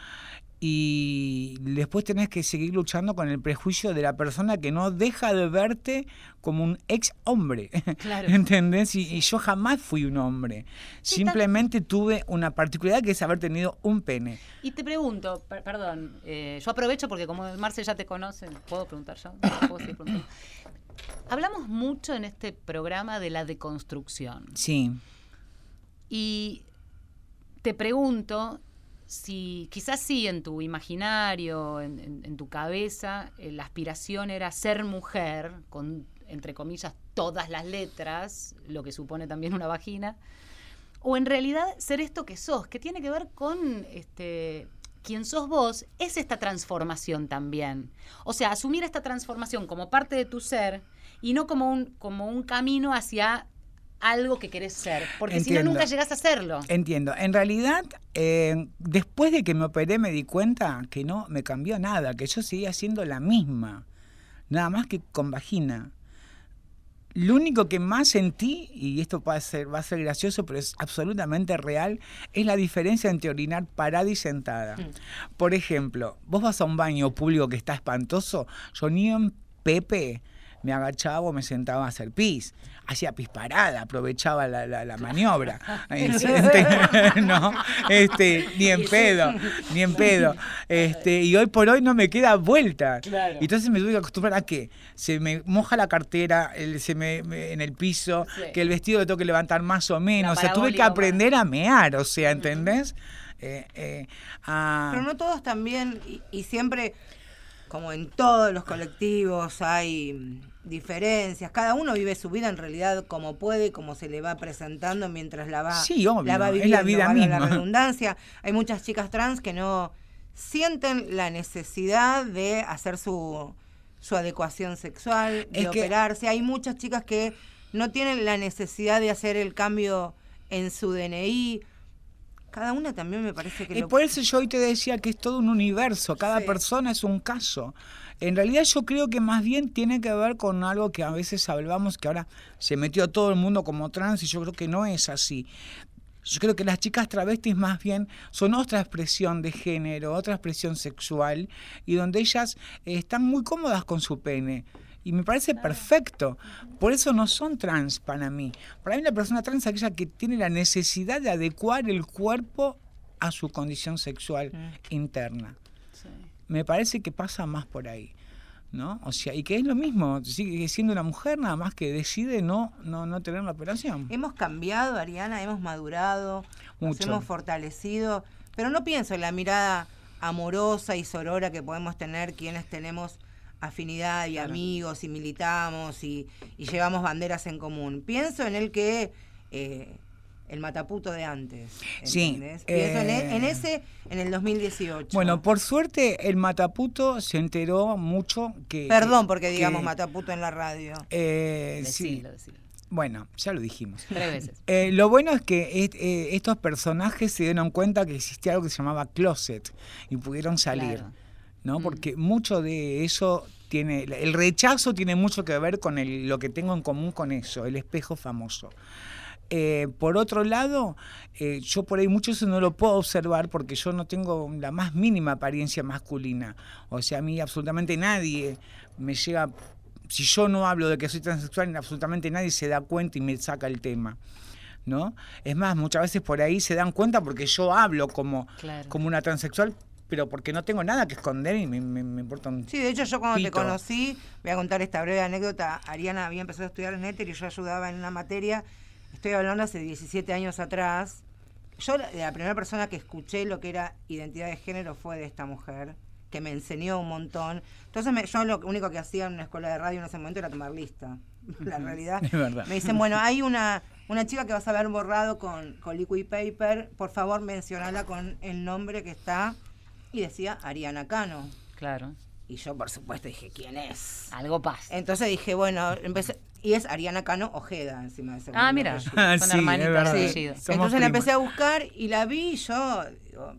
y después tenés que seguir luchando con el prejuicio de la persona que no deja de verte como un ex hombre. Claro. ¿Entendés? Y, y yo jamás fui un hombre. Sí, Simplemente tuve una particularidad que es haber tenido un pene. Y te pregunto, per- perdón, eh, yo aprovecho porque como Marce ya te conoce, ¿puedo preguntar yo? ¿Puedo seguir preguntando? hablamos mucho en este programa de la deconstrucción. Sí. Y te pregunto si quizás sí en tu imaginario, en, tu cabeza, eh, la aspiración era ser mujer, con, entre comillas, todas las letras, lo que supone también una vagina, o en realidad ser esto que sos, que tiene que ver con este, quien sos vos, es esta transformación también. O sea, asumir esta transformación como parte de tu ser y no como un, como un camino hacia algo que querés ser, porque si no nunca llegás a serlo. Entiendo. En realidad, eh, después de que me operé me di cuenta que no me cambió nada, que yo seguía siendo la misma, nada más que con vagina. Lo único que más sentí, y esto va a ser, va a ser gracioso, pero es absolutamente real, es la diferencia entre orinar parada y sentada. Por ejemplo, vos vas a un baño público que está espantoso, yo ni en Pepe me agachaba o me sentaba a hacer pis. Hacía pis parada, aprovechaba la, la- la maniobra. Este, no, este, ni en pedo, ni en pedo. Este, y hoy por hoy no me queda vuelta. Claro. Y entonces me tuve que acostumbrar a que se me moja la cartera el- se me, me- en el piso, Sí. que el vestido lo tengo que levantar más o menos. O sea, tuve que aprender a mear, o sea, ¿entendés? Eh, eh, a- Pero no todos también, y, y siempre, como en todos los colectivos, hay diferencias. Cada uno vive su vida en realidad como puede, como se le va presentando mientras la va, Sí, obvio, la va es la viviendo, vida la misma. redundancia. Hay muchas chicas trans que no sienten la necesidad de hacer su, su adecuación sexual, de que- operarse. Hay muchas chicas que no tienen la necesidad de hacer el cambio en su DNI. Cada una también me parece que Y lo por eso yo hoy te decía que es todo un universo, cada Sí. persona es un caso. En realidad yo creo que más bien tiene que ver con algo que a veces hablamos, que ahora se metió todo el mundo como trans y yo creo que no es así. Yo creo que las chicas travestis más bien son otra expresión de género, otra expresión sexual, y donde ellas eh, están muy cómodas con su pene. Y me parece perfecto. Por eso no son trans para mí. Para mí la persona trans es aquella que tiene la necesidad de adecuar el cuerpo a su condición sexual interna. Sí. Me parece que pasa más por ahí. ¿No? O sea, y que es lo mismo, sigue siendo una mujer nada más que decide no, no, no tener la operación. Hemos cambiado, Ariana, hemos madurado, nos Mucho. hemos fortalecido, pero no pienso en la mirada amorosa y sorora que podemos tener quienes tenemos afinidad y amigos y militamos y, y llevamos banderas en común. Pienso en el que eh, el mataputo de antes. Sí, ¿entendés? Pienso en, e- en eh, ese en el 2018. Bueno, por suerte el Mataputo se enteró mucho que... Perdón que- porque digamos que, mataputo en la radio. eh, sí, bueno, ya lo dijimos. Tres veces. Eh, lo bueno es que est- eh, estos personajes se dieron cuenta que existía algo que se llamaba closet y pudieron salir, Claro. ¿no? Mm. Porque mucho de eso tiene, el rechazo tiene mucho que ver con el- lo que tengo en común con eso, el espejo famoso. Eh, por otro lado, eh, yo por ahí mucho eso no lo puedo observar porque yo no tengo la más mínima apariencia masculina. O sea, a mí absolutamente nadie me llega, si yo no hablo de que soy transexual, absolutamente nadie se da cuenta y me saca el tema. ¿No? Es más, muchas veces por ahí se dan cuenta porque yo hablo como, Claro. como una transexual, pero porque no tengo nada que esconder y me, me, me importa un Sí, de hecho yo cuando te conocí, voy a contar esta breve anécdota, Ariana había empezado a estudiar en Éter y yo ayudaba en una materia, estoy hablando hace 17 años atrás, yo la, primera persona que escuché lo que era identidad de género fue de esta mujer, que me enseñó un montón. Entonces me- yo lo único que hacía en una escuela de radio en ese momento era tomar lista, la realidad. Es verdad. Me dicen, bueno, hay una, una chica que vas a ver borrado con, con liquid paper, por favor mencionala con el nombre que está, y decía Ariana Cano. Claro. Y yo, por supuesto, dije, ¿quién es? Algo pasa. Entonces dije, bueno, empecé, y es Ariana Cano Ojeda encima de ese Ah, mira, son Sí, hermanitas de Sí. Entonces la empecé a buscar y la vi y yo, digo,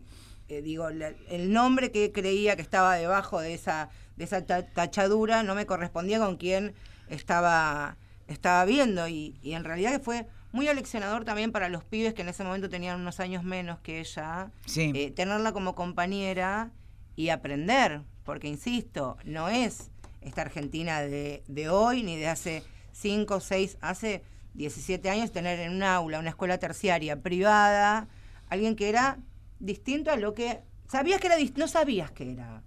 eh, digo, la- el nombre que creía que estaba debajo de esa, de esa ta- tachadura no me correspondía con quien estaba, estaba viendo y, y en realidad fue muy aleccionador también para los pibes que en ese momento tenían unos años menos que ella, Sí. eh, tenerla como compañera y aprender, porque insisto, no es esta Argentina de, de hoy ni de hace 5, 6, hace 17 años tener en un aula, una escuela terciaria privada, alguien que era distinto a lo que... Sabías que era, no sabías que era.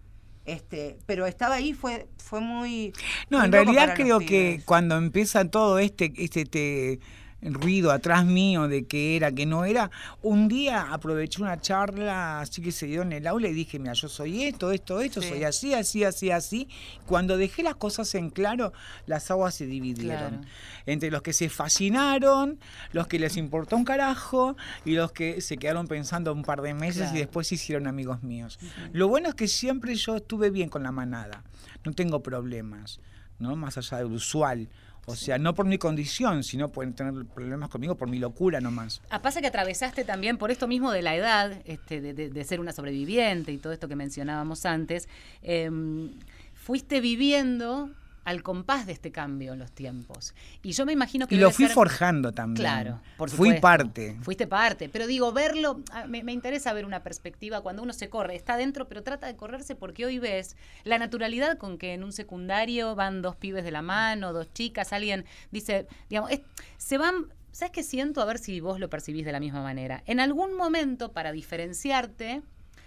Este, pero estaba ahí, fue, fue muy. No, en realidad creo que cuando empieza todo este, este, este ruido atrás mío de que era, que no era, un día aproveché una charla así que se dio en el aula y dije, mira, yo soy esto, esto, esto, Sí. soy así, así, así, así. Cuando dejé las cosas en claro, las aguas se dividieron. Claro. Entre los que se fascinaron, los que les importó un carajo y los que se quedaron pensando un par de meses Claro. y después se hicieron amigos míos. Lo bueno es que siempre yo estuve bien con la manada, no tengo problemas, ¿no? Más allá del usual. O sea, no por mi condición, sino pueden tener problemas conmigo por mi locura nomás. Ah, pasa que atravesaste también por esto mismo de la edad, este, de, de- de ser una sobreviviente y todo esto que mencionábamos antes, em, fuiste viviendo al compás de este cambio en los tiempos. Y yo me imagino que Y lo fui ser- forjando también. Claro, por Fui supuesto. parte. Fuiste parte. Pero digo, verlo, ah, me, me interesa ver una perspectiva cuando uno se corre. Está dentro, pero trata de correrse porque hoy ves la naturalidad con que en un secundario van dos pibes de la mano, dos chicas, alguien dice, digamos, es- se van. ¿Sabes qué siento? A ver si vos lo percibís de la misma manera. En algún momento, para diferenciarte,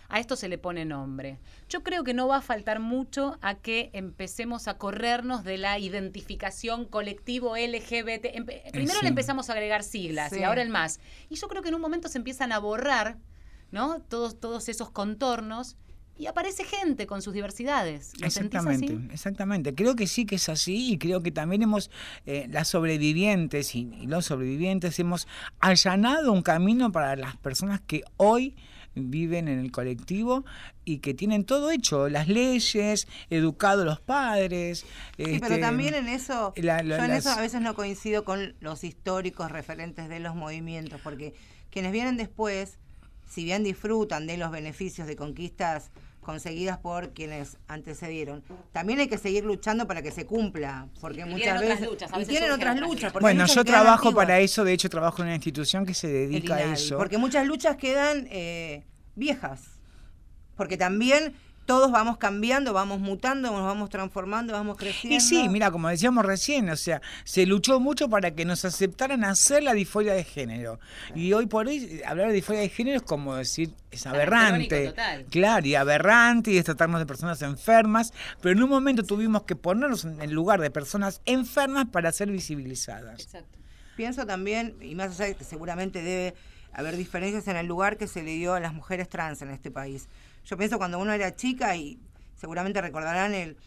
a esto se le pone nombre. Yo creo que no va a faltar mucho a que empecemos a corrernos de la identificación colectivo LGBT. Empe- primero sí. le empezamos a agregar siglas Sí. y ahora el más. Y yo creo que en un momento se empiezan a borrar, ¿no? Todos, todos esos contornos y aparece gente con sus diversidades. ¿Lo sentís Exactamente, así? exactamente. Creo que sí que es así y creo que también hemos, eh, las sobrevivientes y, y los sobrevivientes hemos allanado un camino para las personas que hoy viven en el colectivo y que tienen todo hecho, las leyes, educado los padres. Sí, pero este, también en eso, la- la- yo en las- eso a veces no coincido con los históricos referentes de los movimientos, porque quienes vienen después, si bien disfrutan de los beneficios de conquistas conseguidas por quienes antecedieron, también hay que seguir luchando para que se cumpla, porque Y muchas tienen otras veces luchas, a y veces tienen surgen otras luchas. Bueno, yo trabajo antiguas. para eso, de hecho trabajo en una institución que se dedica a eso. Porque muchas luchas quedan eh, viejas. Porque también todos vamos cambiando, vamos mutando, nos vamos transformando, vamos creciendo. Y sí, mira, como decíamos recién, o sea, se luchó mucho para que nos aceptaran hacer la disforia de género. Y hoy por hoy hablar de disforia de género es como decir, es aberrante. total. Claro, y aberrante y es tratarnos de personas enfermas, pero en un momento tuvimos que ponernos en el lugar de personas enfermas para ser visibilizadas. Exacto. Pienso también, y más allá de que seguramente debe haber diferencias en el lugar que se le dio a las mujeres trans en este país. Yo pienso cuando uno era chica y seguramente recordarán el,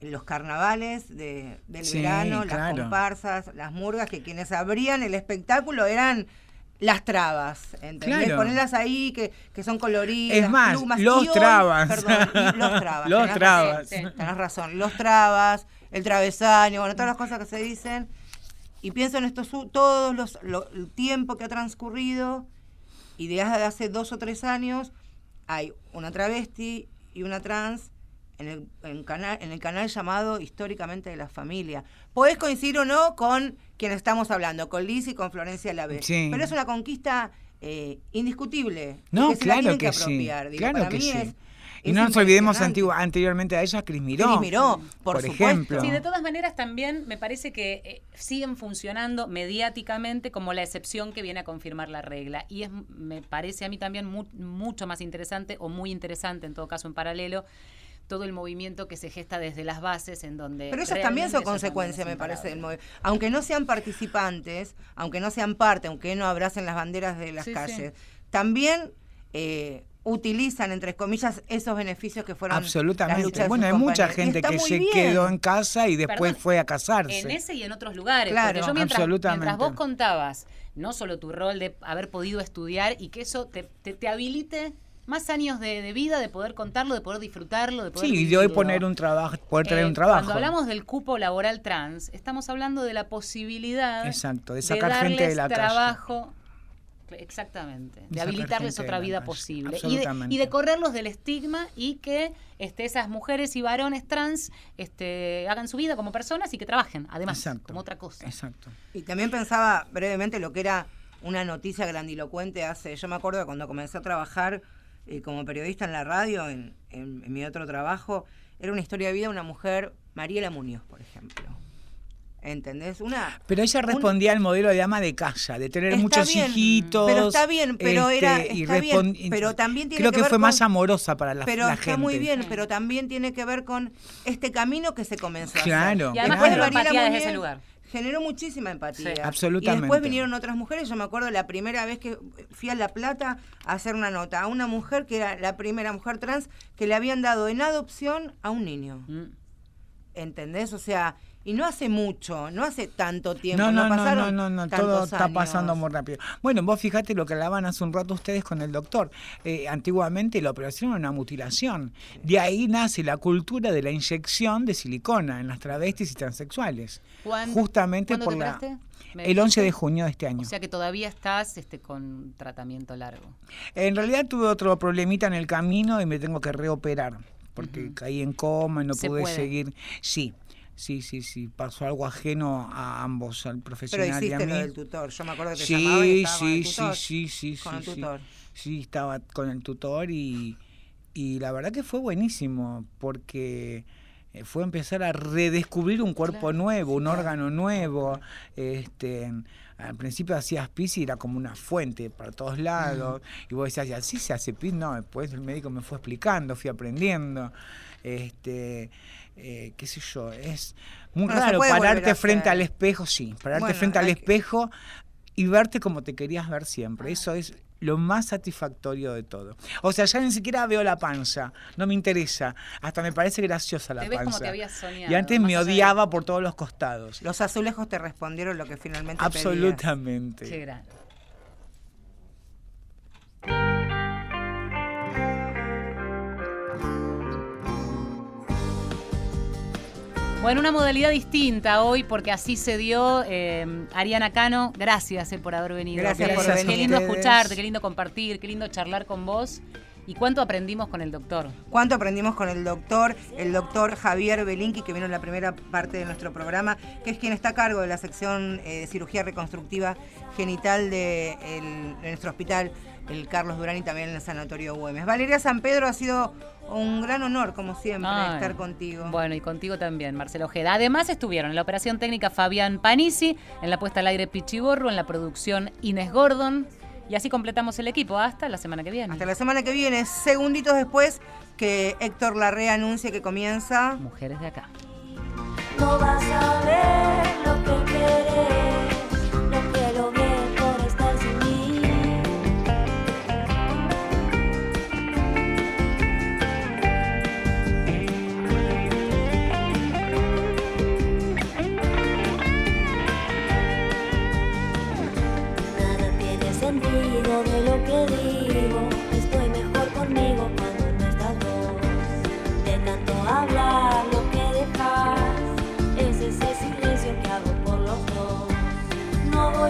los carnavales de, del Sí, verano, las comparsas, las murgas, que quienes abrían el espectáculo eran las trabas, ¿entendés? Claro. Ponerlas ahí que, que son coloridas, Es más, plumas, los hoy- trabas. Perdón, los trabas. Los tenés trabas. razón, tenés razón, los trabas, el travesaño, bueno, todas las cosas que se dicen. Y pienso en estos todos los lo- el tiempo que ha transcurrido y de hace dos o tres años hay una travesti y una trans en el, en canal, en el canal llamado Históricamente de la Familia. Podés coincidir o no con quien estamos hablando, con Liz y con Florencia Lave. Sí. Pero es una conquista eh, indiscutible. No, que se la claro que, apropiar. sí. Digo, Claro para que mí sí. es- y es no nos olvidemos anteriormente a ella, Cris Miró. Cris Miró, por por, supuesto. ejemplo. Sí, de todas maneras también me parece que eh, siguen funcionando mediáticamente como la excepción que viene a confirmar la regla. Y es, me parece a mí también mu- mucho más interesante, o muy interesante en todo caso en paralelo, todo el movimiento que se gesta desde las bases en donde... Pero ellas también son consecuencia, me parece, del movimiento. Aunque no sean participantes, aunque no sean parte, aunque no abracen las banderas de las Sí, sí. calles, también eh, utilizan, entre comillas, esos beneficios que fueron Absolutamente. Bueno, hay sus mucha gente que se bien. quedó en casa y después Perdón, fue a casarse. En ese y en otros lugares. Claro, porque yo mientras, absolutamente. mientras vos contabas no solo tu rol de haber podido estudiar y que eso te, te, te habilite más años de, de vida, de poder contarlo, de poder disfrutarlo, de poder Sí, y de hoy poner un trabajo, poder tener Eh, un trabajo. Cuando hablamos del cupo laboral trans, estamos hablando de la posibilidad Exacto, de sacar gente darles de la calle. Exactamente, de, habilitarles otra vida posible y de, absolutamente. y de correrlos del estigma y que este, esas mujeres y varones trans este, hagan su vida como personas y que trabajen, además, Exacto. como otra cosa. Exacto. Y también pensaba brevemente lo que era una noticia grandilocuente hace, yo me acuerdo cuando comencé a trabajar eh, como periodista en la radio, en, en- en mi otro trabajo, era una historia de vida de una mujer, Mariela Muñoz, por ejemplo. ¿Entendés? Una. Pero ella un- respondía al modelo de ama de casa, de tener muchos bien, hijitos. pero está bien, pero era- está bien, respon- pero también tiene Creo que que, ver fue más amorosa para la, pero la está muy bien, pero también tiene que ver con este camino que se comenzó a Claro, hacer. Y además claro. generó Mariela empatía desde Muñiz ese lugar. Generó muchísima empatía. Sí. Absolutamente. Y después vinieron otras mujeres. Yo me acuerdo la primera vez que fui a La Plata a hacer una nota a una mujer que era la primera mujer trans que le habían dado en adopción a un niño. Mm. ¿Entendés? O sea, y no hace mucho, no hace tanto tiempo. No, no, no, pasaron no, no, no, todo está años. pasando muy rápido. Bueno, vos fijate lo que hablaban hace un rato ustedes con el doctor. Eh, antiguamente la operación era una mutilación. De ahí nace la cultura de la inyección de silicona en las travestis y transexuales. ¿Cuán- Justamente ¿cuándo por te El 11 de junio de este año. O sea que todavía estás este, con tratamiento largo. En realidad tuve otro problemita en el camino y me tengo que reoperar porque caí en coma y no Se pude puede. seguir. Sí, sí, sí, sí. Pasó algo ajeno a ambos, al Pero profesional y a mí. lo del tutor. Yo me acuerdo que te Sí, llamaba y estaba con el sí, sí, tutor. sí, sí, Con el sí, sí. tutor. Sí, estaba con el tutor y, y la verdad que fue buenísimo porque eh, fue empezar a redescubrir un cuerpo Claro, nuevo, un órgano nuevo. Este, al principio hacías pis y era como una fuente para todos lados. Y vos decías, "¿Y así se hace pis. No, después el médico me fue explicando, fui aprendiendo. Este, eh, qué sé yo, es muy Bueno, raro pararte frente al espejo, sí, pararte Bueno, frente al que- espejo y verte como te querías ver siempre. Eso es lo más satisfactorio de todo. O sea, ya ni siquiera veo la panza, no me interesa. Hasta me parece graciosa la Te ves panza. como te habías soñado. y antes me allá odiaba por todos los costados. Los azulejos te respondieron lo que finalmente pedías. Absolutamente. Qué grande. Bueno, una modalidad distinta hoy porque así se dio. eh, Ariana Cano, gracias eh, por haber venido. Gracias Qué- por Qué venir. lindo Ustedes. escucharte, qué lindo compartir, qué lindo charlar con vos. ¿Y cuánto aprendimos con el doctor? ¿Cuánto aprendimos con el doctor, el doctor Javier Belinqui, que vino en la primera parte de nuestro programa, que es quien está a cargo de la sección eh, de cirugía reconstructiva genital de, el- de nuestro hospital, el Carlos Durán y también en el Sanatorio Güemes. Valeria San Pedro, ha sido un gran honor, como siempre, Ay, estar contigo. Bueno, y contigo también, Marcelo Ojeda. Además estuvieron en la operación técnica Fabián Panisi, en la puesta al aire Pichiborro, en la producción Inés Gordon. Y así completamos el equipo. Hasta la semana que viene. Hasta la semana que viene, segunditos después que Héctor Larrea anuncie que comienza. Mujeres de acá. No vas a ver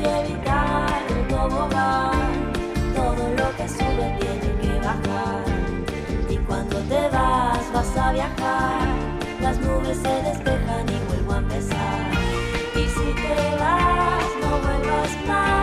voy a evitar el tobogán. Todo lo que sube tiene que bajar. Y cuando te vas, vas a viajar. Las nubes se despejan y vuelvo a empezar. Y si te vas, no vuelvas más.